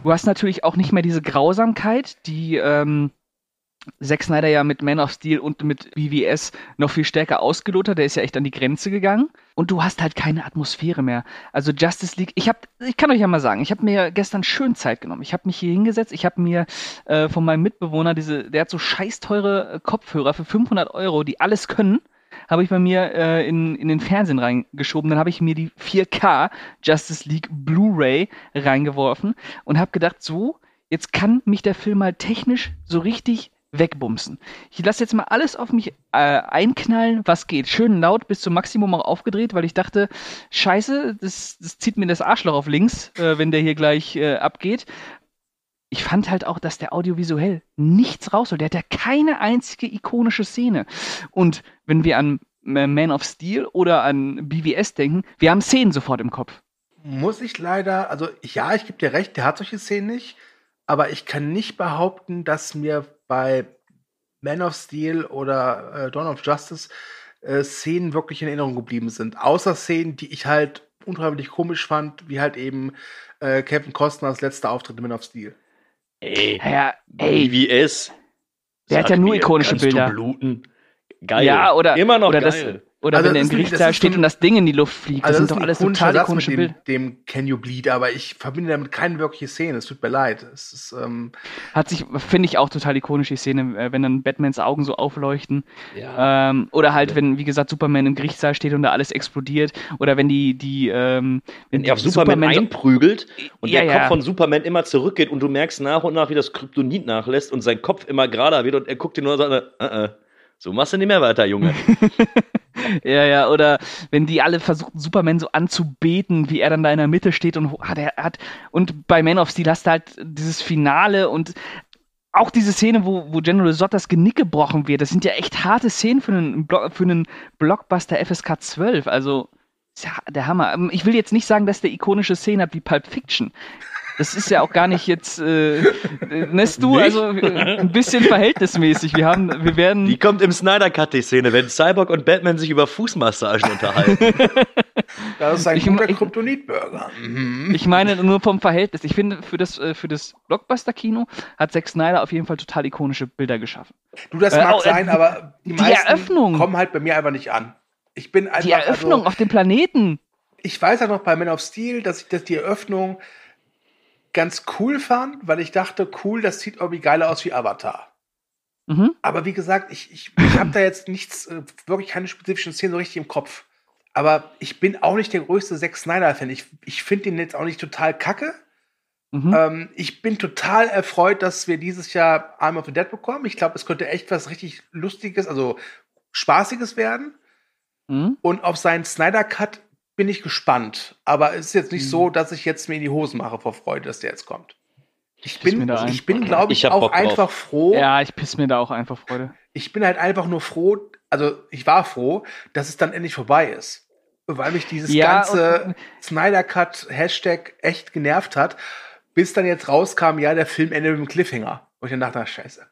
Du hast natürlich auch nicht mehr diese Grausamkeit, die ähm, Zack Snyder ja mit Man of Steel und mit BVS noch viel stärker ausgelotet hat. Der ist ja echt an die Grenze gegangen. Und du hast halt keine Atmosphäre mehr. Also Justice League, ich hab, ich kann euch ja mal sagen, ich habe mir gestern schön Zeit genommen. Ich habe mich hier hingesetzt, ich habe mir äh, von meinem Mitbewohner diese, der hat so scheiß teure äh, Kopfhörer für 500 Euro, die alles können habe ich bei mir äh, in, in den Fernsehen reingeschoben. Dann habe ich mir die 4K Justice League Blu-ray reingeworfen und habe gedacht, so, jetzt kann mich der Film mal technisch so richtig wegbumsen. Ich lasse jetzt mal alles auf mich äh, einknallen, was geht. Schön laut bis zum Maximum auch aufgedreht, weil ich dachte, scheiße, das, das zieht mir das Arschloch auf links, äh, wenn der hier gleich äh, abgeht. Ich fand halt auch, dass der audiovisuell nichts rausholt. Der hat ja keine einzige ikonische Szene. Und wenn wir an Man of Steel oder an BVS denken, wir haben Szenen sofort im Kopf. Muss ich leider, also ja, ich gebe dir recht, der hat solche Szenen nicht, aber ich kann nicht behaupten, dass mir bei Man of Steel oder äh, Dawn of Justice äh, Szenen wirklich in Erinnerung geblieben sind. Außer Szenen, die ich halt unheimlich komisch fand, wie halt eben äh, Kevin Costners letzter Auftritt in Man of Steel. Ey, Ja, ey, BVS. Der hat ja nur mir, ikonische Bilder. Du bluten? Geil. Ja, oder, Immer noch oder das, geil. oder Also wenn er im das das Gerichtssaal steht so ein- und das Ding in die Luft fliegt. Das Also sind das doch ist alles total Satz ikonische mit Bilder. dem, dem Can You Bleed, aber ich verbinde damit keine wirkliche Szene. Es tut mir leid. Es ist, ähm, Hat sich, finde ich auch total ikonisch, die Szene, äh, wenn dann Batmans Augen so aufleuchten. Ja. Ähm, oder halt, wenn, wie gesagt, Superman im Gerichtssaal steht und da alles explodiert. Oder wenn die, die, ähm, Wenn er auf Superman, so- einprügelt und Ja, der ja. Kopf von Superman immer zurückgeht und du merkst nach und nach, wie das Kryptonit nachlässt und sein Kopf immer gerader wird und er guckt dir nur und sagt, äh, äh, so machst du nicht mehr weiter, Junge. Ja, ja, oder wenn die alle versuchen, Superman so anzubeten, wie er dann da in der Mitte steht und hat er hat und bei Man of Steel hast du halt dieses Finale und auch diese Szene, wo, wo General Zod das Genick gebrochen wird, das sind ja echt harte Szenen für einen, Blo für einen Blockbuster FSK 12. Also, ist ja der Hammer. Ich will jetzt nicht sagen, dass der ikonische Szenen hat wie Pulp Fiction. Das ist ja auch gar nicht jetzt, äh, äh, Nest du, Nicht? also äh, ein bisschen verhältnismäßig. Wir haben, wir werden. Die kommt im Snyder Cut, die Szene, wenn Cyborg und Batman sich über Fußmassagen unterhalten. das ist ein Ich- guter Kryptonit-Burger. Mhm. Ich meine nur vom Verhältnis. Ich finde, für das, äh, für das Blockbuster-Kino hat Zack Snyder auf jeden Fall total ikonische Bilder geschaffen. Du, das mag äh, sein, aber die, die meisten Eröffnung. kommen halt bei mir einfach nicht an. Ich bin einfach, Die Eröffnung also, auf dem Planeten. ich weiß ja noch bei Man of Steel, dass ich das die Eröffnung ganz cool fand, weil ich dachte, cool, das sieht irgendwie geiler aus wie Avatar. Mhm. Aber wie gesagt, ich, ich, ich habe da jetzt nichts, äh, wirklich keine spezifischen Szenen so richtig im Kopf. Aber ich bin auch nicht der größte Zack Snyder-Fan. Ich, ich finde ihn jetzt auch nicht total kacke. Mhm. Ähm, ich bin total erfreut, dass wir dieses Jahr Arm of the Dead bekommen. Ich glaube, es könnte echt was richtig Lustiges, also Spaßiges werden. Mhm. Und auf seinen Snyder Cut bin ich gespannt. Aber es ist jetzt nicht Mhm. so, dass ich jetzt mir in die Hosen mache vor Freude, dass der jetzt kommt. Ich Piss bin, ich bin, glaube ich, auch Bock drauf. einfach froh. Ja, ich piss mir da auch einfach Freude. Ich bin halt einfach nur froh, also ich war froh, dass es dann endlich vorbei ist. weil mich dieses Ja, ganze Snyder Cut Hashtag echt genervt hat, bis dann jetzt rauskam, ja, der Film endet mit einem Cliffhanger. Und ich dann dachte, ach, scheiße.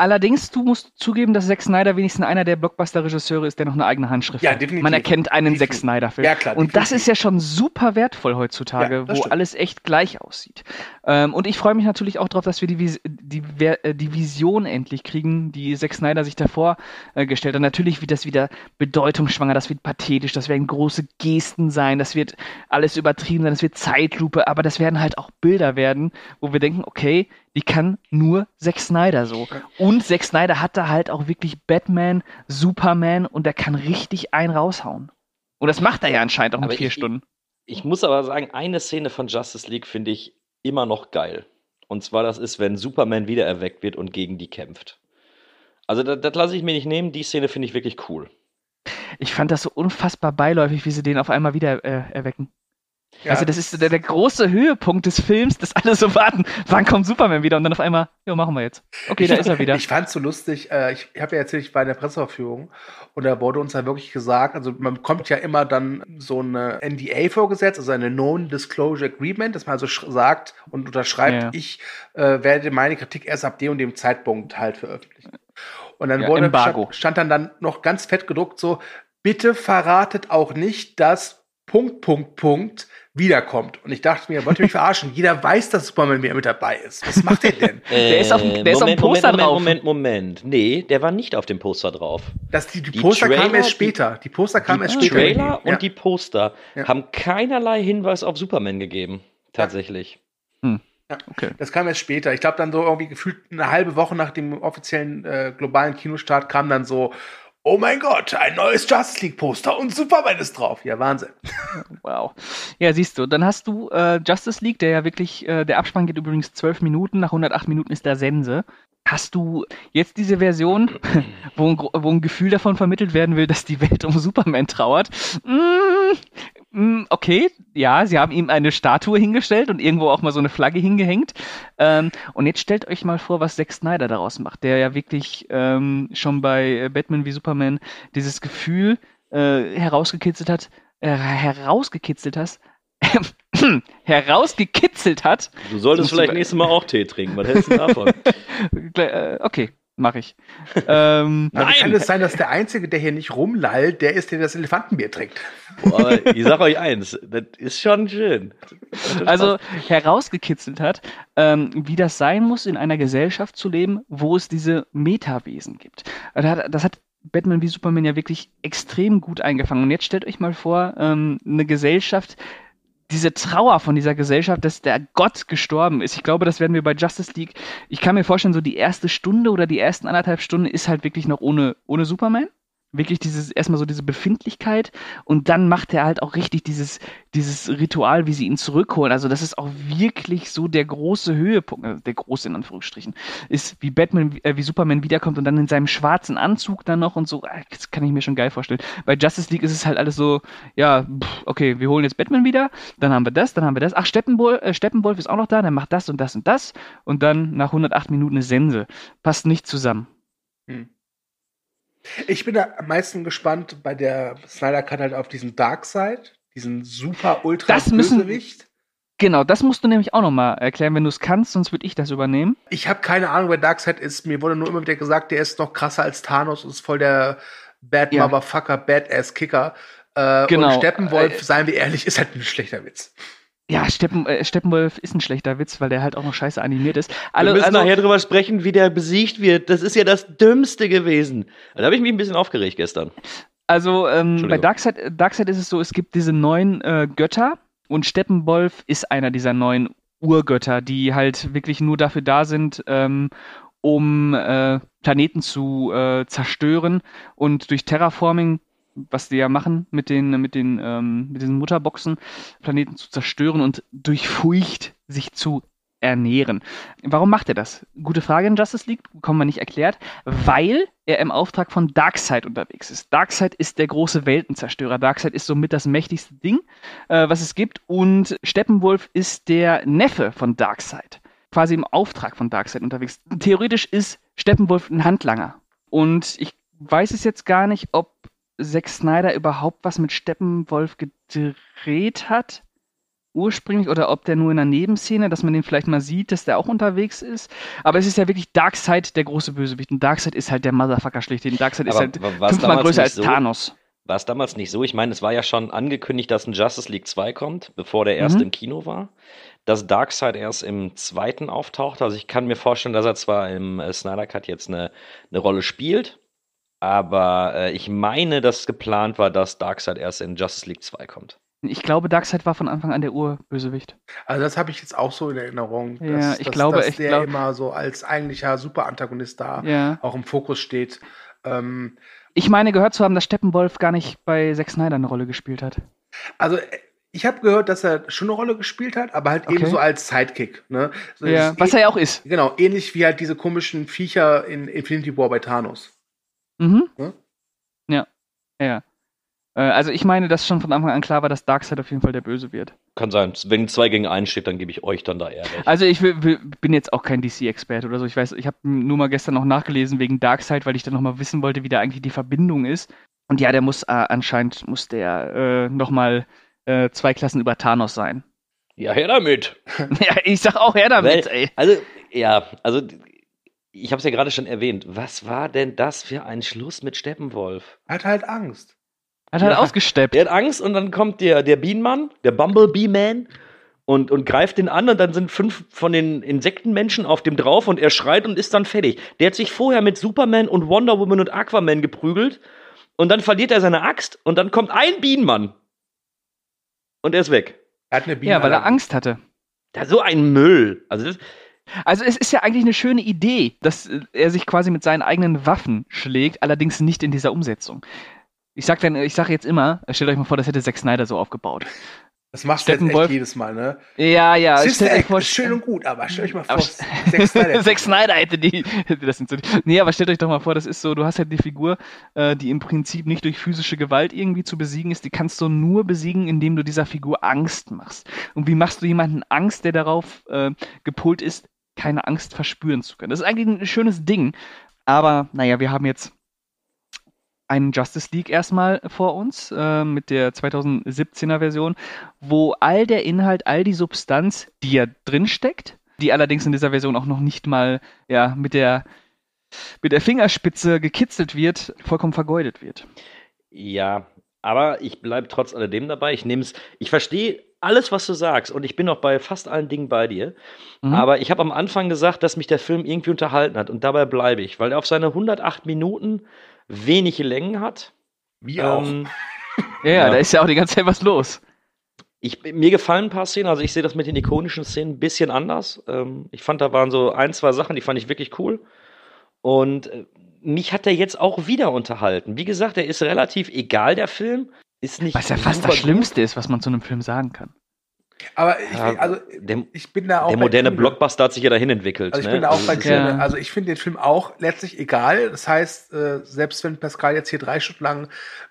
Allerdings, du musst zugeben, dass Zack Snyder wenigstens einer der Blockbuster-Regisseure ist, der noch eine eigene Handschrift Ja, hat. definitiv. Man erkennt einen Zack Definitiv. Snyder-Film. Ja, klar, Und das definitiv. ist ja schon super wertvoll heutzutage, Ja, wo stimmt. alles echt gleich aussieht. Ähm, und ich freue mich natürlich auch darauf, dass wir die, die, äh, die Vision endlich kriegen, die Zack Snyder sich davor äh, gestellt hat. Natürlich wird das wieder bedeutungsschwanger, das wird pathetisch, das werden große Gesten sein, das wird alles übertrieben sein, das wird Zeitlupe, aber das werden halt auch Bilder werden, wo wir denken, okay, die kann nur Zack Snyder so. Und Zack Snyder hat da halt auch wirklich Batman, Superman und der kann richtig einen raushauen. Und das macht er ja anscheinend auch Aber vier ich- Stunden. Ich muss aber sagen, eine Szene von Justice League finde ich immer noch geil. Und zwar das ist, wenn Superman wiedererweckt wird und gegen die kämpft. Also das, das lasse ich mir nicht nehmen. Die Szene finde ich wirklich cool. Ich fand das so unfassbar beiläufig, wie sie den auf einmal wieder äh, erwecken. Ja, also das ist so der, der große Höhepunkt des Films, dass alle so warten, wann kommt Superman wieder und dann auf einmal, ja, machen wir jetzt. Okay, da ist er wieder. Ich fand's so lustig. Äh, ich ich habe ja erzählt, ich war in der Presseverführung und da wurde uns ja wirklich gesagt, also man bekommt ja immer dann so eine NDA vorgesetzt, also eine Non-Disclosure Agreement, dass man also sagt und unterschreibt, Ja. ich äh, werde meine Kritik erst ab dem und dem Zeitpunkt halt veröffentlichen. Und dann Ja, wurde stand, stand dann dann noch ganz fett gedruckt so, bitte verratet auch nicht, dass Punkt, Punkt, Punkt wiederkommt. Und ich dachte mir, wollt ihr mich verarschen? Jeder weiß, dass Superman wieder mit dabei ist. Was macht der denn? Der ist auf dem- der ist auf dem Moment, Poster Moment, drauf. Moment, Moment, Moment. Nee, der war nicht auf dem Poster drauf. Das, die, die Die Poster kamen Trailer, erst die- später. Die, Poster kamen erst Die später. Trailer und ja. die Poster Ja. haben keinerlei Hinweis auf Superman gegeben. Tatsächlich. Okay. Das kam erst später. Ich glaube, dann so irgendwie gefühlt eine halbe Woche nach dem offiziellen äh, globalen Kinostart kam dann so, oh mein Gott, ein neues Justice League Poster und Superman ist drauf. Ja, Wahnsinn. Wow. Ja, siehst du, dann hast du äh, Justice League, der ja wirklich, äh, der Abspann geht übrigens zwölf Minuten, nach 108 Minuten ist der Sense. Hast du jetzt diese Version, wo ein, wo ein Gefühl davon vermittelt werden will, dass die Welt um Superman trauert? Mm, okay, ja, sie haben ihm eine Statue hingestellt und irgendwo auch mal so eine Flagge hingehängt. Ähm, und jetzt stellt euch mal vor, was Zack Snyder daraus macht, der ja wirklich ähm, schon bei äh, Batman wie Superman dieses Gefühl äh, herausgekitzelt hat, äh, herausgekitzelt hast, herausgekitzelt hat. Du solltest vielleicht nächstes Mal auch Tee trinken. Was hältst du davon? Äh, okay, mache ich. ähm, Aber kann Nein! es sein, dass der Einzige, der hier nicht rumlallt, der ist, der das Elefantenbier trinkt? Boah, ich sag euch eins, das ist schon schön. also herausgekitzelt hat, ähm, wie das sein muss, in einer Gesellschaft zu leben, wo es diese Metawesen gibt. Das hat, das hat Batman wie Superman ja wirklich extrem gut eingefangen. Und jetzt stellt euch mal vor, ähm, eine Gesellschaft, diese Trauer von dieser Gesellschaft, dass der Gott gestorben ist. Ich glaube, das werden wir bei Justice League. Ich kann mir vorstellen, so die erste Stunde oder die ersten anderthalb Stunden ist halt wirklich noch ohne, ohne Superman. Wirklich dieses, erstmal so diese Befindlichkeit und dann macht er halt auch richtig dieses, dieses Ritual, wie sie ihn zurückholen. Also, das ist auch wirklich so der große Höhepunkt, also der große in Anführungsstrichen, ist, wie Batman, äh, wie Superman wiederkommt und dann in seinem schwarzen Anzug dann noch und so. Das kann ich mir schon geil vorstellen. Bei Justice League ist es halt alles so, ja, pff, okay, wir holen jetzt Batman wieder, dann haben wir das, dann haben wir das. Ach, Steppenwolf, äh, Steppenwolf ist auch noch da, der macht das und das und das und dann nach 108 Minuten eine Sense. Passt nicht zusammen. Ich bin da am meisten gespannt bei der Snyder Cut halt auf diesen Darkseid, diesen super ultra Das müssen- Bösewicht. Genau, das musst du nämlich auch nochmal erklären, wenn du es kannst, sonst würde ich das übernehmen. Ich habe keine Ahnung, wer Darkseid ist. Mir wurde nur immer wieder gesagt, der ist noch krasser als Thanos und ist voll der Bad Ja. Motherfucker, Badass Kicker. Äh, Genau. Und Steppenwolf, Äh, seien wir ehrlich, ist halt ein schlechter Witz. Ja, Steppen, äh, Steppenwolf ist ein schlechter Witz, weil der halt auch noch scheiße animiert ist. Wir Alle, müssen also, nachher drüber sprechen, wie der besiegt wird. Das ist ja das Dümmste gewesen. Da habe ich mich ein bisschen aufgeregt gestern. also ähm, bei. Darkseid, äh, Darkseid ist es so, es gibt diese neuen äh, Götter und Steppenwolf ist einer dieser neuen Urgötter, die halt wirklich nur dafür da sind, ähm, um äh, Planeten zu äh, zerstören und durch Terraforming was die ja machen mit den, mit den, ähm, mit diesen Mutterboxen, Planeten zu zerstören und durch Furcht sich zu ernähren. Warum macht er das? Gute Frage in Justice League, bekommen wir nicht erklärt, weil er im Auftrag von Darkseid unterwegs ist. Darkseid ist der große Weltenzerstörer. Darkseid ist somit das mächtigste Ding, äh, was es gibt. Und Steppenwolf ist der Neffe von Darkseid. Quasi im Auftrag von Darkseid unterwegs. Theoretisch ist Steppenwolf ein Handlanger. Und ich weiß es jetzt gar nicht, ob Zack Snyder überhaupt was mit Steppenwolf gedreht hat. Ursprünglich oder ob der nur in einer Nebenszene, dass man den vielleicht mal sieht, dass der auch unterwegs ist. Aber es ist ja wirklich Darkseid der große Bösewicht. Und Darkseid ist halt der Motherfucker schlechthin. Darkseid ist Aber halt wa- war's fünfmal größer als so? Thanos. War es damals nicht so? Ich meine, es war ja schon angekündigt, dass ein Justice League 2 kommt, bevor der erste Mhm. im Kino war. Dass Darkseid erst im zweiten auftaucht. Also ich kann mir vorstellen, dass er zwar im äh, Snyder Cut jetzt eine, eine Rolle spielt, aber äh, ich meine, dass geplant war, dass Darkseid erst in Justice League 2 kommt. Ich glaube, Darkseid war von Anfang an der Urbösewicht. Also das habe ich jetzt auch so in Erinnerung. Dass, Ja, ich dass, glaube, dass ich der glaub- immer so als eigentlicher Super-Antagonist da Ja. auch im Fokus steht. Ähm, Ich meine gehört zu haben, dass Steppenwolf gar nicht bei Zack Snyder eine Rolle gespielt hat. also äh, ich habe gehört, dass er schon eine Rolle gespielt hat, aber halt eben Okay. so als Sidekick. Ne? So, Ja, was eh- er ja auch ist. Genau, ähnlich wie halt diese komischen Viecher in Infinity War bei Thanos. Mhm. Hm? Ja. Ja. Äh, Also ich meine, dass schon von Anfang an klar war, dass Darkseid auf jeden Fall der Böse wird. Kann sein. Wenn 2 gegen 1 steht, dann gebe ich euch dann da eher recht. Also ich will, will, bin jetzt auch kein DC-Experte oder so. Ich weiß, ich habe nur mal gestern noch nachgelesen wegen Darkseid, weil ich dann noch mal wissen wollte, wie da eigentlich die Verbindung ist. Und ja, der muss äh, anscheinend muss der äh, noch mal äh, zwei Klassen über Thanos sein. Ja, her damit. ja, ich sag auch her damit, Weil, ey. Also, ja, also ich habe es ja gerade schon erwähnt. Was war denn das für ein Schluss mit Steppenwolf? Er hat halt Angst. Hat halt Ja. ausgesteppt. Der hat Angst und dann kommt der, der Bienenmann, der Bumblebee-Man und, und greift den an und dann sind fünf von den Insektenmenschen auf dem drauf und er schreit und ist dann fertig. Der hat sich vorher mit Superman und Wonder Woman und Aquaman geprügelt und dann verliert er seine Axt und dann kommt ein Bienenmann und er ist weg. Er hat eine Biene. Ja, weil er Angst hatte. Da so ein Müll. Also das, Also es ist ja eigentlich eine schöne Idee, dass äh, er sich quasi mit seinen eigenen Waffen schlägt, allerdings nicht in dieser Umsetzung. Ich sag dann, ich sage jetzt immer, stellt euch mal vor, das hätte Zack Snyder so aufgebaut. Das machst du jetzt echt jedes Mal, ne? Ja, ja, Sister Act vor, ist schön und gut, aber stellt euch mal vor, Zack Snyder. Zack Snyder hätte die, hätte das so. Nee, aber stellt euch doch mal vor, das ist so, du hast halt die Figur, äh, die im Prinzip nicht durch physische Gewalt irgendwie zu besiegen ist, die kannst du nur besiegen, indem du dieser Figur Angst machst. Und wie machst du jemanden Angst, der darauf äh, gepolt ist, keine Angst verspüren zu können? Das ist eigentlich ein schönes Ding, aber naja, wir haben jetzt einen Justice League erstmal vor uns äh, mit der 2017er Version, wo all der Inhalt, all die Substanz, die ja drin steckt, die allerdings in dieser Version auch noch nicht mal ja, mit, der, mit der Fingerspitze gekitzelt wird, vollkommen vergeudet wird. Ja, aber ich bleibe trotz alledem dabei. Ich nehme es, ich verstehe alles, was du sagst und ich bin auch bei fast allen Dingen bei dir. Mhm. Aber ich habe am Anfang gesagt, dass mich der Film irgendwie unterhalten hat und dabei bleibe ich, weil er auf seine 108 Minuten wenig Längen hat. Wie auch. Ähm, Ja, ja, Ja. da ist ja auch die ganze Zeit was los. ich, mir gefallen ein paar Szenen, also ich sehe das mit den ikonischen Szenen ein bisschen anders. Ähm, ich fand, da waren so ein, zwei Sachen, die fand ich wirklich cool. Und äh, mich hat er jetzt auch wieder unterhalten. Wie gesagt, er ist relativ egal, der Film. Ist nicht Was ja fast das. Schlimmste ist, was man zu einem Film sagen kann. Aber ich, Ja, also, der, ich bin da auch der moderne. Blockbuster hat sich ja dahin entwickelt. Also ich ne? bin da auch Also bei ist Krüger. ja- Also ich finde den Film auch letztlich egal. Das heißt, äh, selbst wenn Pascal jetzt hier drei Stunden lang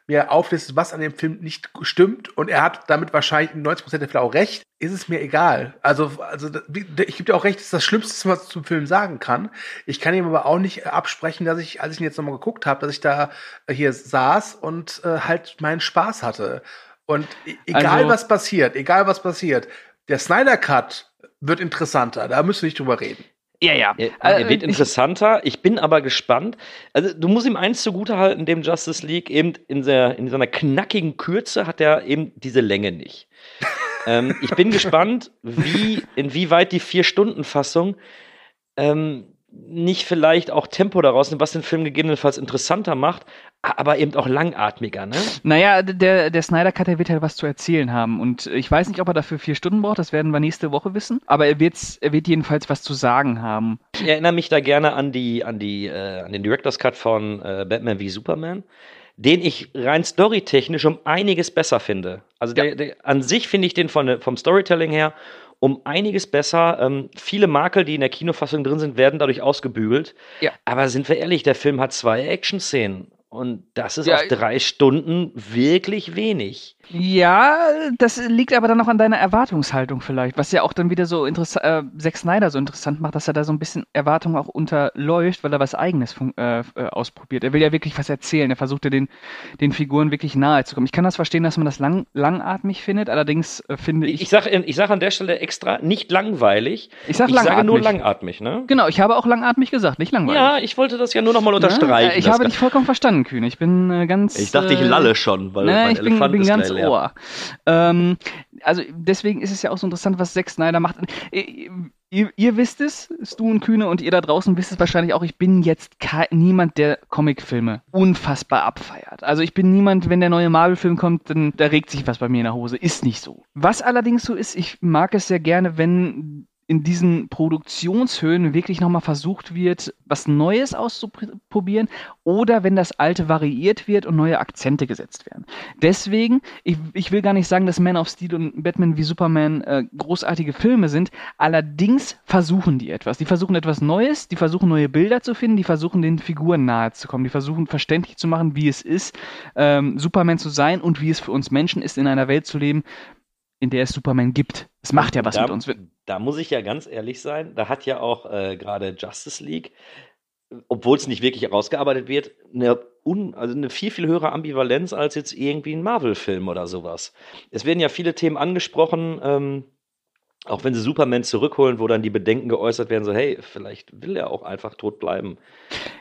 mir auflistet, was an dem Film nicht stimmt, und er hat damit wahrscheinlich in 90% der Fälle auch recht, ist es mir egal. Also, also ich gebe dir auch recht, das ist das Schlimmste, was man zum Film sagen kann. Ich kann ihm aber auch nicht absprechen, dass ich, als ich ihn jetzt nochmal geguckt habe, dass ich da äh, hier saß und äh, halt meinen Spaß hatte. Und e- egal Also- was passiert, egal was passiert, der Snyder Cut wird interessanter. Da müssen wir nicht drüber reden. Ja, ja. Er, Äh, er wird interessanter. Ich bin aber gespannt. Also, du musst ihm eins zugutehalten, dem Justice League, eben in, der, in seiner knackigen Kürze hat er eben diese Länge nicht. ähm, ich bin gespannt, wie, inwieweit die Vier-Stunden-Fassung ähm, nicht vielleicht auch Tempo daraus nimmt, was den Film gegebenenfalls interessanter macht, aber eben auch langatmiger, ne? Naja, der, der Snyder Cut, der wird halt was zu erzählen haben. Und ich weiß nicht, ob er dafür vier Stunden braucht, das werden wir nächste Woche wissen. Aber er, wird's, er wird jedenfalls was zu sagen haben. Ich erinnere mich da gerne an die, an die, äh, an den Director's Cut von äh, Batman wie Superman, den ich rein storytechnisch um einiges besser finde. Also der, der, an sich finde ich den von, der- vom Storytelling her um einiges besser. Ähm, viele Makel, die in der Kinofassung drin sind, werden dadurch ausgebügelt. Ja. Aber sind wir ehrlich, der Film hat zwei Action-Szenen. Und das ist Ja, auf drei Stunden wirklich wenig. Ja, das liegt aber dann auch an deiner Erwartungshaltung vielleicht, was ja auch dann wieder so interessant, äh, Zack Snyder so interessant macht, dass er da so ein bisschen Erwartung auch unterläuft, weil er was Eigenes äh, äh, ausprobiert. Er will ja wirklich was erzählen. Er versucht ja den, den Figuren wirklich nahe zu kommen. Ich kann das verstehen, dass man das lang, langatmig findet, allerdings äh, finde ich. Ich, sage ich sag an der Stelle extra nicht langweilig. Ich sag ich sage nur langatmig. langatmig, ne? Genau, ich habe auch langatmig gesagt, nicht langweilig. Ja, ich wollte das ja nur noch mal unterstreichen. Ja, ich habe dich vollkommen verstanden, Kühn. Ich bin äh, ganz. Ich dachte, ich äh, lalle schon, weil Nein, mein ich bin, Elefant bin ist ganz leer. ohr. Ähm, also deswegen ist es ja auch so interessant, was Zack Snyder macht. Ihr, ihr, ihr wisst es, Stu und Kühne und ihr da draußen wisst es wahrscheinlich auch, ich bin jetzt niemand, der Comicfilme unfassbar abfeiert. Also ich bin niemand, wenn der neue Marvel-Film kommt, dann da regt sich was bei mir in der Hose. Ist nicht so. Was allerdings so ist, ich mag es sehr gerne, wenn in diesen Produktionshöhen wirklich nochmal versucht wird, was Neues auszuprobieren oder wenn das Alte variiert wird und neue Akzente gesetzt werden. Deswegen, ich, ich will gar nicht sagen, dass Man of Steel und Batman wie Superman äh, großartige Filme sind, allerdings versuchen die etwas. Die versuchen etwas Neues, die versuchen neue Bilder zu finden, die versuchen den Figuren nahe zu kommen, die versuchen verständlich zu machen, wie es ist, ähm, Superman zu sein und wie es für uns Menschen ist, in einer Welt zu leben, in der es Superman gibt. Es macht ja was da, mit uns. Da muss ich ja ganz ehrlich sein, da hat ja auch äh, gerade Justice League, obwohl es nicht wirklich herausgearbeitet wird, eine, un, also eine viel, viel höhere Ambivalenz als jetzt irgendwie ein Marvel-Film oder sowas. Es werden ja viele Themen angesprochen, ähm, auch wenn sie Superman zurückholen, wo dann die Bedenken geäußert werden, so hey, vielleicht will er auch einfach tot bleiben.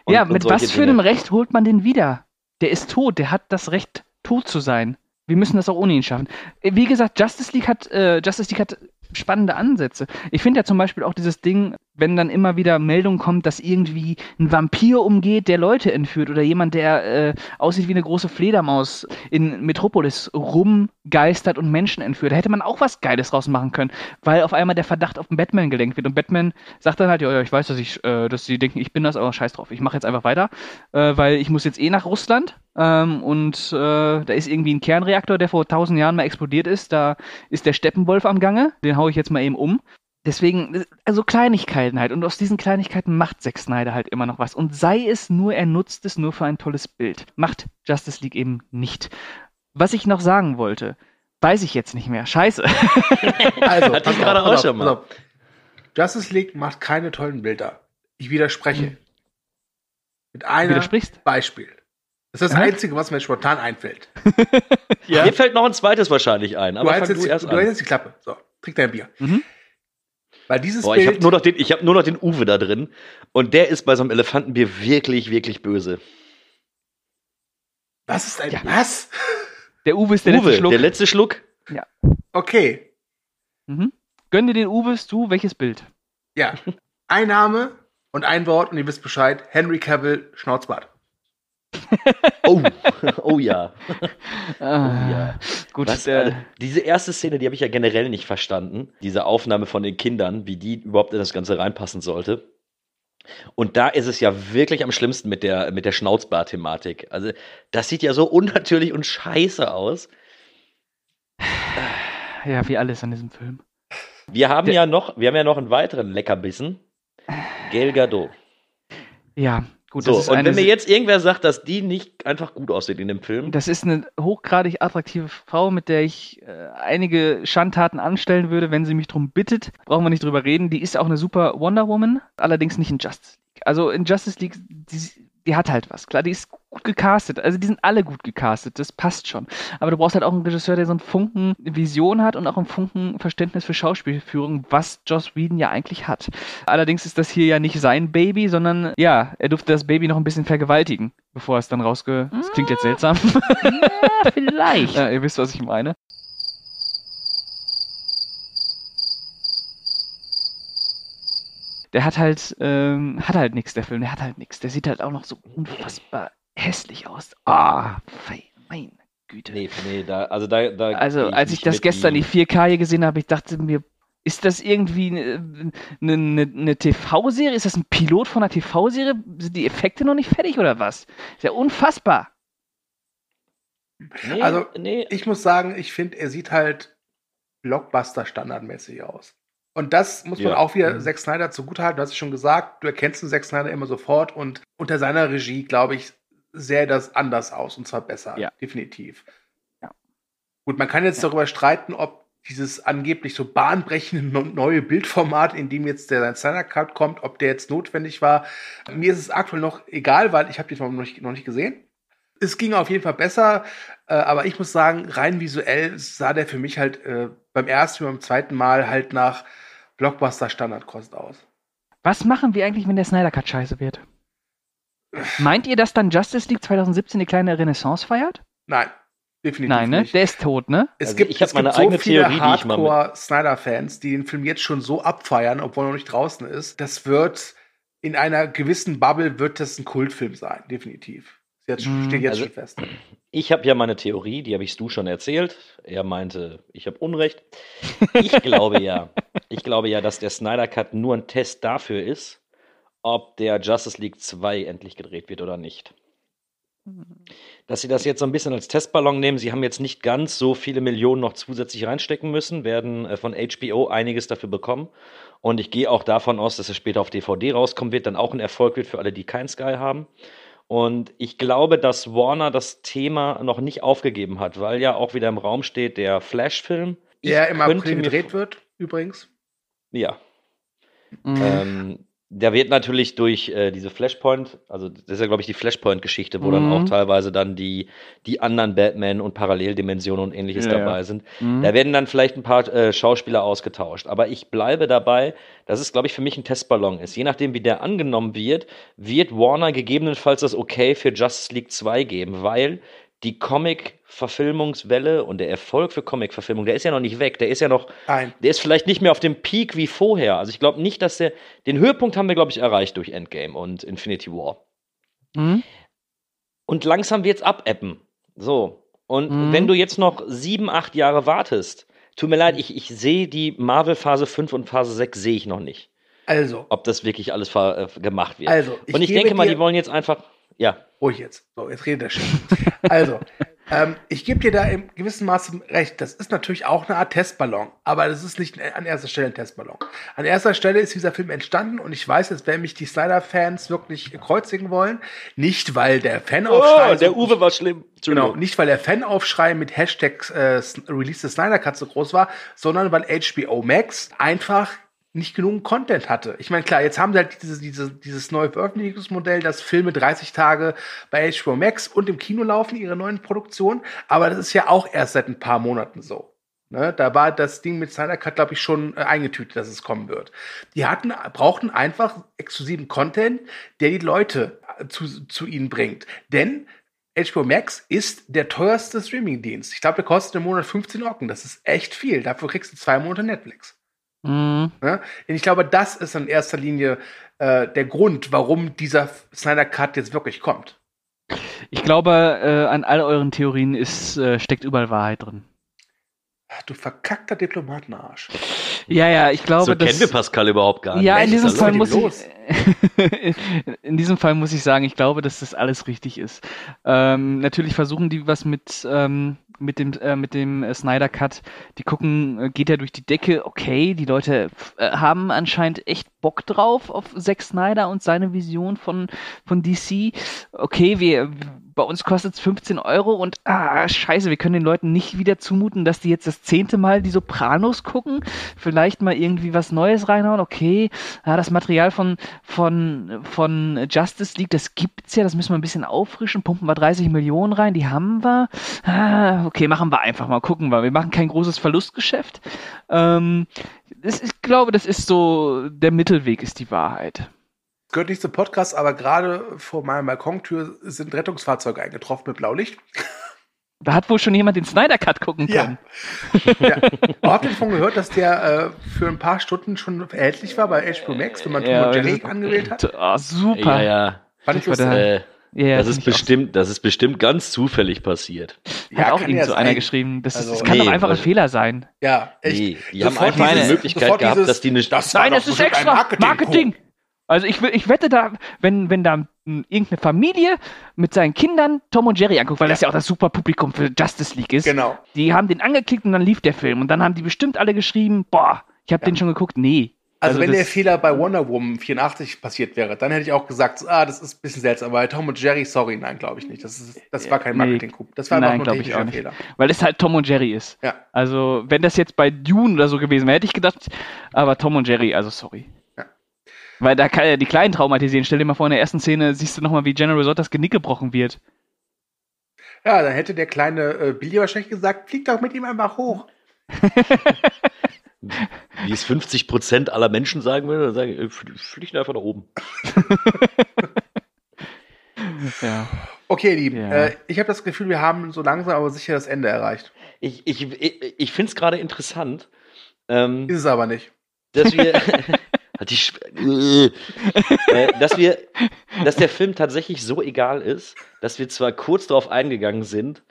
Und- ja, mit was für Dinge. einem Recht holt man den wieder? Der ist tot, der hat das Recht, tot zu sein. Wir müssen das auch ohne ihn schaffen. Äh, Wie gesagt, Justice League hat, äh, Justice League hat spannende Ansätze. Ich finde ja zum Beispiel auch dieses Ding, wenn dann immer wieder Meldung kommt, dass irgendwie ein Vampir umgeht, der Leute entführt oder jemand, der äh, aussieht wie eine große Fledermaus in Metropolis rumgeistert und Menschen entführt. Da hätte man auch was Geiles draus machen können, weil auf einmal der Verdacht auf den Batman gelenkt wird und Batman sagt dann halt, ja, ja, ich weiß, dass ich, äh, dass sie denken, ich bin das, aber scheiß drauf, ich mache jetzt einfach weiter, äh, weil ich muss jetzt eh nach Russland ähm, und äh, da ist irgendwie ein Kernreaktor, der vor tausend Jahren mal explodiert ist, da ist der Steppenwolf am Gange, den hau ich jetzt mal eben um. Deswegen, also Kleinigkeiten halt. Und aus diesen Kleinigkeiten macht Zack Snyder halt immer noch was. Und sei es nur, er nutzt es nur für ein tolles Bild. Macht Justice League eben nicht. Was ich noch sagen wollte, weiß ich jetzt nicht mehr. Scheiße. Also, Hatte ich gerade auch schon mal. auf. Justice League macht keine tollen Bilder. Ich widerspreche. Mit einem widersprichst? Beispiel. Das ist das Aha. Einzige, was mir spontan einfällt. Ja. Mir fällt noch ein zweites wahrscheinlich ein, Du aber hältst jetzt, du hältst jetzt die Klappe. So, trink dein Bier. Mhm. Weil dieses Boah, ich habe nur, noch den- ich hab nur noch den Uwe da drin und der ist bei so einem Elefantenbier wirklich, wirklich böse. was ist ein. Ja. Was? Der Uwe ist der Uwe, letzte Schluck. der letzte Schluck. Okay. mhm. Gönn dir den Uwe, du, welches Bild? Ja. Ein Name und ein Wort und ihr wisst Bescheid. Henry Cavill, Schnauzbart. Oh, oh ja. Ah, ja. Gut, Was, äh, diese erste Szene, die habe ich ja generell nicht verstanden. Diese Aufnahme von den Kindern, wie die überhaupt in das Ganze reinpassen sollte. Und da ist es ja wirklich am schlimmsten mit der, mit der Schnauzbart-Thematik. Also, das sieht ja so unnatürlich und scheiße aus. ja, wie alles an diesem Film. Wir haben Der- ja noch, wir haben ja noch einen weiteren Leckerbissen. Gail Gadot. Ja, gut, So, das ist und wenn mir jetzt irgendwer sagt, dass die nicht einfach gut aussieht in dem Film, Das ist eine hochgradig attraktive Frau, mit der ich äh, einige Schandtaten anstellen würde, wenn sie mich drum bittet. Brauchen wir nicht drüber reden. Die ist auch eine super Wonder Woman, allerdings nicht in Justice League. Also in Justice League, die, die hat halt was. Klar, die ist gut gecastet. Also die sind alle gut gecastet. Das passt schon. Aber du brauchst halt auch einen Regisseur, der so einen Funken Vision hat und auch einen Funken Verständnis für Schauspielführung, was Joss Whedon ja eigentlich hat. Allerdings ist das hier ja nicht sein Baby, sondern ja, er durfte das Baby noch ein bisschen vergewaltigen, bevor es dann rausge... Das klingt jetzt seltsam. Ja, vielleicht. Ja, ihr wisst, was ich meine. Der hat halt, ähm, hat halt nichts, der Film, der hat halt nichts. Der sieht halt auch noch so unfassbar hässlich aus. Ah, fei- meine Güte. nee, nee, da, also da, da Also, geh als ich das gestern die 4K hier gesehen habe, ich dachte mir, ist das irgendwie eine, eine, eine TV-Serie? Ist das ein Pilot von einer TV-Serie? Sind die Effekte noch nicht fertig oder was? Ist ja unfassbar. Nee, Also, nee, Ich muss sagen, ich finde, er sieht halt Blockbuster-standardmäßig aus. Und das muss man Ja. auch wieder Mhm. Zack Snyder zugutehalten. Du hast es schon gesagt, du erkennst den Zack Snyder immer sofort und unter seiner Regie, glaube ich, sähe das anders aus und zwar besser, Ja. definitiv. Ja. Gut, man kann jetzt darüber streiten, ob dieses angeblich so bahnbrechende neue Bildformat, in dem jetzt der Snyder Cut kommt, ob der jetzt notwendig war. Mir ist es aktuell noch egal, weil ich habe den noch nicht, noch nicht gesehen. Es ging auf jeden Fall besser, äh, aber ich muss sagen, rein visuell sah der für mich halt äh, beim ersten und beim zweiten Mal halt nach Blockbuster Standardkost aus. Was machen wir eigentlich, wenn der Snyder Cut scheiße wird? Meint ihr, dass dann Justice League 2017 eine kleine Renaissance feiert? Nein, definitiv Nein, ne? nicht. Der ist tot, ne? Es Also gibt, ich es gibt meine so eigene viele Theorie, ich mal mit- Hardcore-Snyder-Fans, die den Film jetzt schon so abfeiern, obwohl er noch nicht draußen ist. Das wird in einer gewissen Bubble wird das ein Kultfilm sein, definitiv. Jetzt Mhm. steht jetzt Also- schon fest. Ich habe ja meine Theorie, die habe ich Stu schon erzählt. Er meinte, ich habe Unrecht. Ich glaube ja, ich glaube ja, dass der Snyder Cut nur ein Test dafür ist, ob der Justice League 2 endlich gedreht wird oder nicht. Dass sie das jetzt so ein bisschen als Testballon nehmen, sie haben jetzt nicht ganz so viele Millionen noch zusätzlich reinstecken müssen, werden äh, von HBO einiges dafür bekommen. Und ich gehe auch davon aus, dass es später auf DVD rauskommen wird, dann auch ein Erfolg wird für alle, die kein Sky haben. Und ich glaube, dass Warner das Thema noch nicht aufgegeben hat, weil ja auch wieder im Raum steht der Flash-Film. Ich Der im könnte April gedreht wird, übrigens. Ja. Mhm. Ähm, der wird natürlich durch äh, diese Flashpoint, also das ist ja, glaube ich, die Flashpoint-Geschichte, wo dann Mhm. auch teilweise dann die, die anderen Batman und Paralleldimensionen und ähnliches Ja, ja. dabei sind. Mhm. Da werden dann vielleicht ein paar äh, Schauspieler ausgetauscht. Aber ich bleibe dabei, dass es, glaube ich, für mich ein Testballon ist. Je nachdem, wie der angenommen wird, wird Warner gegebenenfalls das Okay für Justice League 2 geben, weil die Comic-Verfilmungswelle und der Erfolg für Comic-Verfilmung, der ist ja noch nicht weg. Der ist ja noch Nein. der ist vielleicht nicht mehr auf dem Peak wie vorher. Also ich glaube nicht, dass der. Den Höhepunkt haben wir, glaube ich, erreicht durch Endgame und Infinity War. Mhm. Und langsam wird's abappen. So. Und Mhm. wenn du jetzt noch sieben, acht Jahre wartest, tut mir leid, ich, ich sehe die Marvel Phase 5 und Phase 6 sehe ich noch nicht. Also, Ob das wirklich alles äh, gemacht wird. Also, ich und ich denke mal, die wollen jetzt einfach. Ja. ruhig jetzt. So, jetzt redet der Chef. also, ähm, ich gebe dir da im gewissen Maße recht. Das ist natürlich auch eine Art Testballon, aber das ist nicht an erster Stelle ein Testballon. An erster Stelle ist dieser Film entstanden und ich weiß, jetzt werden mich die Snyder-Fans wirklich kreuzigen wollen. Nicht, weil der Fanaufschrei. Oh, der Uwe war schlimm. Genau, nicht weil der Fanaufschrei mit Hashtag äh, Release the Snyder Cut so groß war, sondern weil HBO Max einfach nicht genug Content hatte. Ich meine, klar, jetzt haben sie halt dieses, dieses, dieses neue Veröffentlichungsmodell, dass Filme 30 Tage bei HBO Max und im Kino laufen, ihre neuen Produktionen, aber das ist ja auch erst seit ein paar Monaten so. Ne, da war das Ding mit Snyder Cut, glaube ich, schon äh, eingetütet, dass es kommen wird. Die hatten, brauchten einfach exklusiven Content, der die Leute äh, zu, zu ihnen bringt. Denn HBO Max ist der teuerste Streamingdienst. Ich glaube, der kostet im Monat 15 Ocken. Das ist echt viel. Dafür kriegst du zwei Monate Netflix. Mhm. Und ich glaube, das ist in erster Linie äh, der Grund, warum dieser Snyder Cut jetzt wirklich kommt. Ich glaube, äh, an all euren Theorien ist, äh, steckt überall Wahrheit drin. Ach, Du verkackter Diplomatenarsch. Ja, ja, ich glaube, so dass, kennen wir Pascal überhaupt gar nicht. Ja, in diesem Fall muss ich, in diesem Fall muss ich sagen, ich glaube, dass das alles richtig ist. Ähm, natürlich versuchen die was mit, ähm, mit dem, äh, mit dem äh, Snyder Cut. Die gucken, äh, geht er durch die Decke. Okay, die Leute äh, haben anscheinend echt Bock drauf auf Zack Snyder und seine Vision von, von DC. Okay, wir, bei uns kostet es 15 Euro und ah, scheiße, wir können den Leuten nicht wieder zumuten, dass die jetzt das zehnte Mal die Sopranos gucken. Vielleicht mal irgendwie was Neues reinhauen. Okay, ja, das Material von, von, von Justice League, das gibt's ja, das müssen wir ein bisschen auffrischen. Pumpen wir 30 Millionen rein, die haben wir. Ah, okay, machen wir einfach mal, gucken wir. Wir machen kein großes Verlustgeschäft. Ähm, das, ich glaube, das ist so, der Mittelweg ist die Wahrheit. Gehört nicht zum Podcast, aber gerade vor meiner Balkontür sind Rettungsfahrzeuge eingetroffen mit Blaulicht. Da hat wohl schon jemand den Snyder Cut gucken Ja. können. ja. Aber habt ihr davon gehört, dass der äh, für ein paar Stunden schon erhältlich war bei HBO Max, wenn man Tom und Jerry das- angewählt hat? Ah, super. Ja, ja. Fand ich Super, lustig. Ja, ja, das, ist auch bestimmt, das ist bestimmt ganz zufällig passiert. Hat auch irgend ja so einer geschrieben. Das, ist, Also- das kann Nee, doch einfach ein Fehler sein. Ja, echt. Nee, die haben einfach die Möglichkeit gehabt, dieses- dass die eine. Das Nein, das ist extra Marketing. Marketing. Also ich, will- ich wette da, wenn, wenn da irgendeine Familie mit seinen Kindern Tom und Jerry anguckt, weil das ja auch das super Publikum für Justice League ist. Genau. Die haben den angeklickt und dann lief der Film. Und dann haben die bestimmt alle geschrieben, boah, ich habe den schon geguckt. Nee, Also, Also wenn der Fehler bei Wonder Woman 84 passiert wäre, dann hätte ich auch gesagt, ah, das ist ein bisschen seltsam. Aber bei Tom und Jerry, sorry, nein, glaube ich nicht. Das, ist, das war kein Nee. Marketing-Coup. Das war einfach Nein, nur ein ich technischer nicht. Fehler. Weil es halt Tom und Jerry ist. Ja. Also, wenn das jetzt bei Dune oder so gewesen wäre, hätte ich gedacht, aber Tom und Jerry, also sorry. Ja. Weil da kann ja die Kleinen traumatisieren. Stell dir mal vor, in der ersten Szene siehst du nochmal, wie General Zod das Genick gebrochen wird. Ja, dann hätte der kleine äh, Billy wahrscheinlich gesagt, flieg doch mit ihm einfach hoch. Wie es 50% aller Menschen sagen würden, dann sagen, äh, fl- fliegt einfach nach oben. Ja. Okay, ihr Lieben, Ja. äh, ich habe das Gefühl, wir haben so langsam aber sicher das Ende erreicht. Ich, ich, ich, ich finde es gerade interessant, ähm, Ist es aber nicht. dass wir. Halt äh, dass wir, dass der Film tatsächlich so egal ist, dass wir zwar kurz darauf eingegangen sind,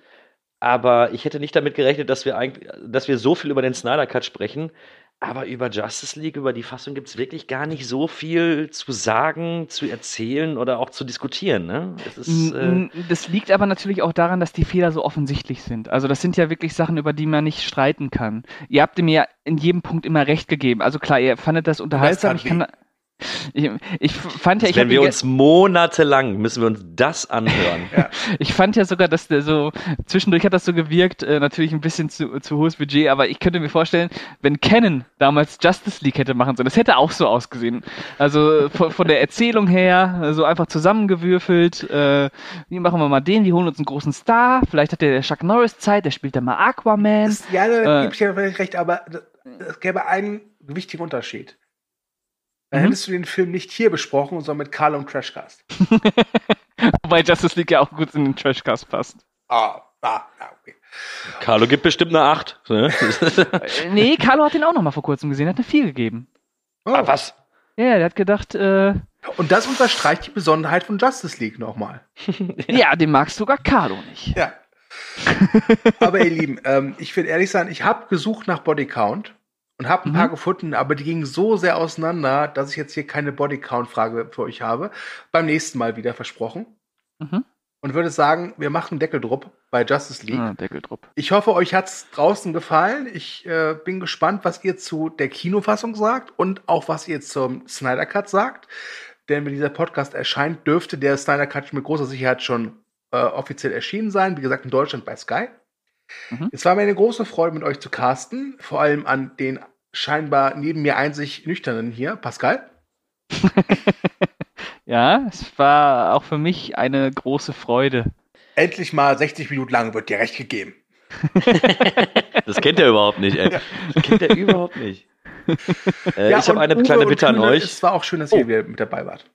aber ich hätte nicht damit gerechnet, dass wir eigentlich, dass wir so viel über den Snyder Cut sprechen. Aber über Justice League, über die Fassung gibt es wirklich gar nicht so viel zu sagen, zu erzählen oder auch zu diskutieren. Ne? Ist, äh, Das liegt aber natürlich auch daran, dass die Fehler so offensichtlich sind. Also das sind ja wirklich Sachen, über die man nicht streiten kann. Ihr habt mir ja in jedem Punkt immer recht gegeben. Also klar, ihr fandet das unterhaltsam. tat Ich, kann, ich, ich fand ja, ich, wenn wir uns monatelang müssen wir uns das anhören. ich fand ja sogar, dass der so zwischendurch hat das so gewirkt, äh, natürlich ein bisschen zu, zu hohes Budget, aber ich könnte mir vorstellen, wenn Canon damals Justice League hätte machen sollen, das hätte auch so ausgesehen. Also von, von der Erzählung her, so einfach zusammengewürfelt. Äh, wie machen wir mal den? Wir holen uns einen großen Star. Vielleicht hat der Chuck Norris Zeit, der spielt dann mal Aquaman. Das, ja, da Äh. gebe ich vielleicht recht, aber es gäbe einen wichtigen Unterschied. Dann Mhm. hättest du den Film nicht hier besprochen, sondern mit Carlo und Crashcast. Wobei Justice League ja auch gut in den Trashcast passt. Ah, ah, ah, okay. Carlo gibt bestimmt eine 8. Ne? Äh, nee, Carlo hat den auch noch mal vor kurzem gesehen, hat eine 4 gegeben. Oh. Ah, was? Ja, der hat gedacht, äh, Und das unterstreicht die Besonderheit von Justice League nochmal. ja, den magst sogar Carlo nicht. Ja. aber ihr Lieben, ähm, ich will ehrlich sein, ich habe gesucht nach Bodycount und habe ein paar gefunden, aber die gingen so sehr auseinander, dass ich jetzt hier keine Bodycount-Frage für euch habe. Beim nächsten Mal wieder versprochen. Mhm. Und würde sagen, wir machen einen Deckeldruck bei Justice League. Ah, Deckeldruck. Ich hoffe, euch hat's draußen gefallen. Ich äh, bin gespannt, was ihr zu der Kinofassung sagt und auch was ihr zum Snyder Cut sagt. Denn wenn dieser Podcast erscheint, dürfte der Snyder Cut mit großer Sicherheit schon äh, offiziell erschienen sein. Wie gesagt, in Deutschland bei Sky. Mhm. Es war mir eine große Freude, mit euch zu casten. Vor allem an den scheinbar neben mir einzig Nüchternen hier, Pascal. Ja, es war auch für mich eine große Freude. Endlich mal 60 Minuten lang wird dir recht gegeben. Das kennt er überhaupt nicht, ey. Das kennt er überhaupt nicht. Äh, Ja, ich habe eine Uwe kleine Bitte an euch. Es war auch schön, dass Oh. ihr wieder mit dabei wart.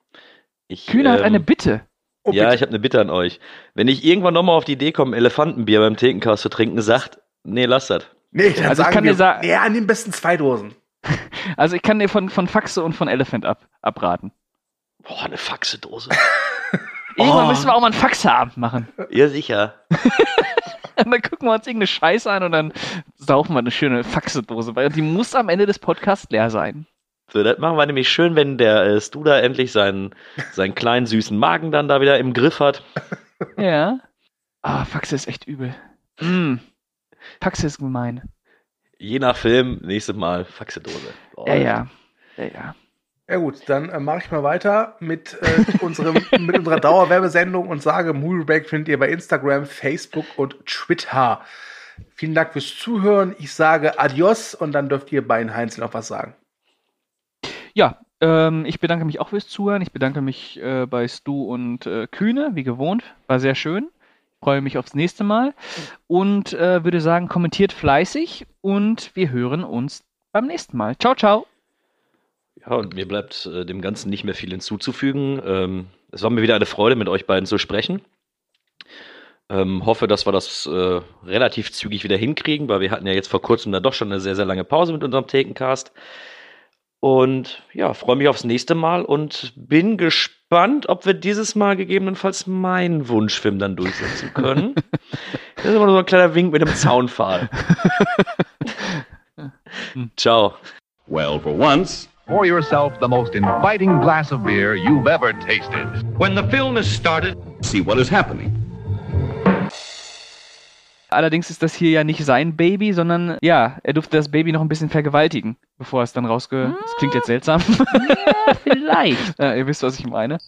Ich, Kühne hat ähm, eine Bitte. Oh, ja, bitte. ich habe eine Bitte an euch. Wenn ich irgendwann nochmal auf die Idee komme, Elefantenbier beim Thekencast zu trinken, sagt, nee, lass das. Nee, dann Also ich sagen kann wir, dir sagen- ja, nimm besten zwei Dosen. Also ich kann dir von, von Faxe und von Elephant ab, abraten. Boah, eine Faxedose. Irgendwann Oh. müssen wir auch mal einen Faxeabend machen. ja, sicher. Und dann gucken wir uns irgendeine Scheiße an und dann saufen wir eine schöne Faxedose, weil die muss am Ende des Podcasts leer sein. So, das machen wir nämlich schön, wenn der äh, Studa endlich seinen, seinen kleinen süßen Magen dann da wieder im Griff hat. Ja. Ah, Faxe ist echt übel. Mm. Faxe ist gemein. Je nach Film, nächstes Mal Faxedose. Oh, Ja, ja. Ja, ja. Ja gut, dann äh, mache ich mal weiter mit, äh, unserem, mit unserer Dauerwerbesendung und sage, Movie Break findet ihr bei Instagram, Facebook und Twitter. Vielen Dank fürs Zuhören. Ich sage Adios und dann dürft ihr beiden Heinz noch was sagen. Ja, ähm, ich bedanke mich auch fürs Zuhören. Ich bedanke mich äh, bei Stu und äh, Kühne, wie gewohnt. War sehr schön. Freue mich aufs nächste Mal. Und äh, würde sagen, kommentiert fleißig und wir hören uns beim nächsten Mal. Ciao, ciao. Ja, und mir bleibt äh, dem Ganzen nicht mehr viel hinzuzufügen. Ähm, es war mir wieder eine Freude, mit euch beiden zu sprechen. Ähm, hoffe, dass wir das äh, relativ zügig wieder hinkriegen, weil wir hatten ja jetzt vor kurzem da doch schon eine sehr, sehr lange Pause mit unserem Thekencast. Und ja, freue mich aufs nächste Mal und bin gespannt, ob wir dieses Mal gegebenenfalls meinen Wunschfilm dann durchsetzen können. das ist immer nur so ein kleiner Wink mit dem Zaunpfahl. Ciao. Well, for once, Pour yourself the most inviting glass of beer you've ever tasted. When the film is started, see what is happening. Allerdings ist das hier ja nicht sein Baby, sondern ja, er durfte das Baby noch ein bisschen vergewaltigen, bevor es dann rausge... Das klingt jetzt seltsam. Ja, vielleicht. Ja, ihr wisst, was ich meine.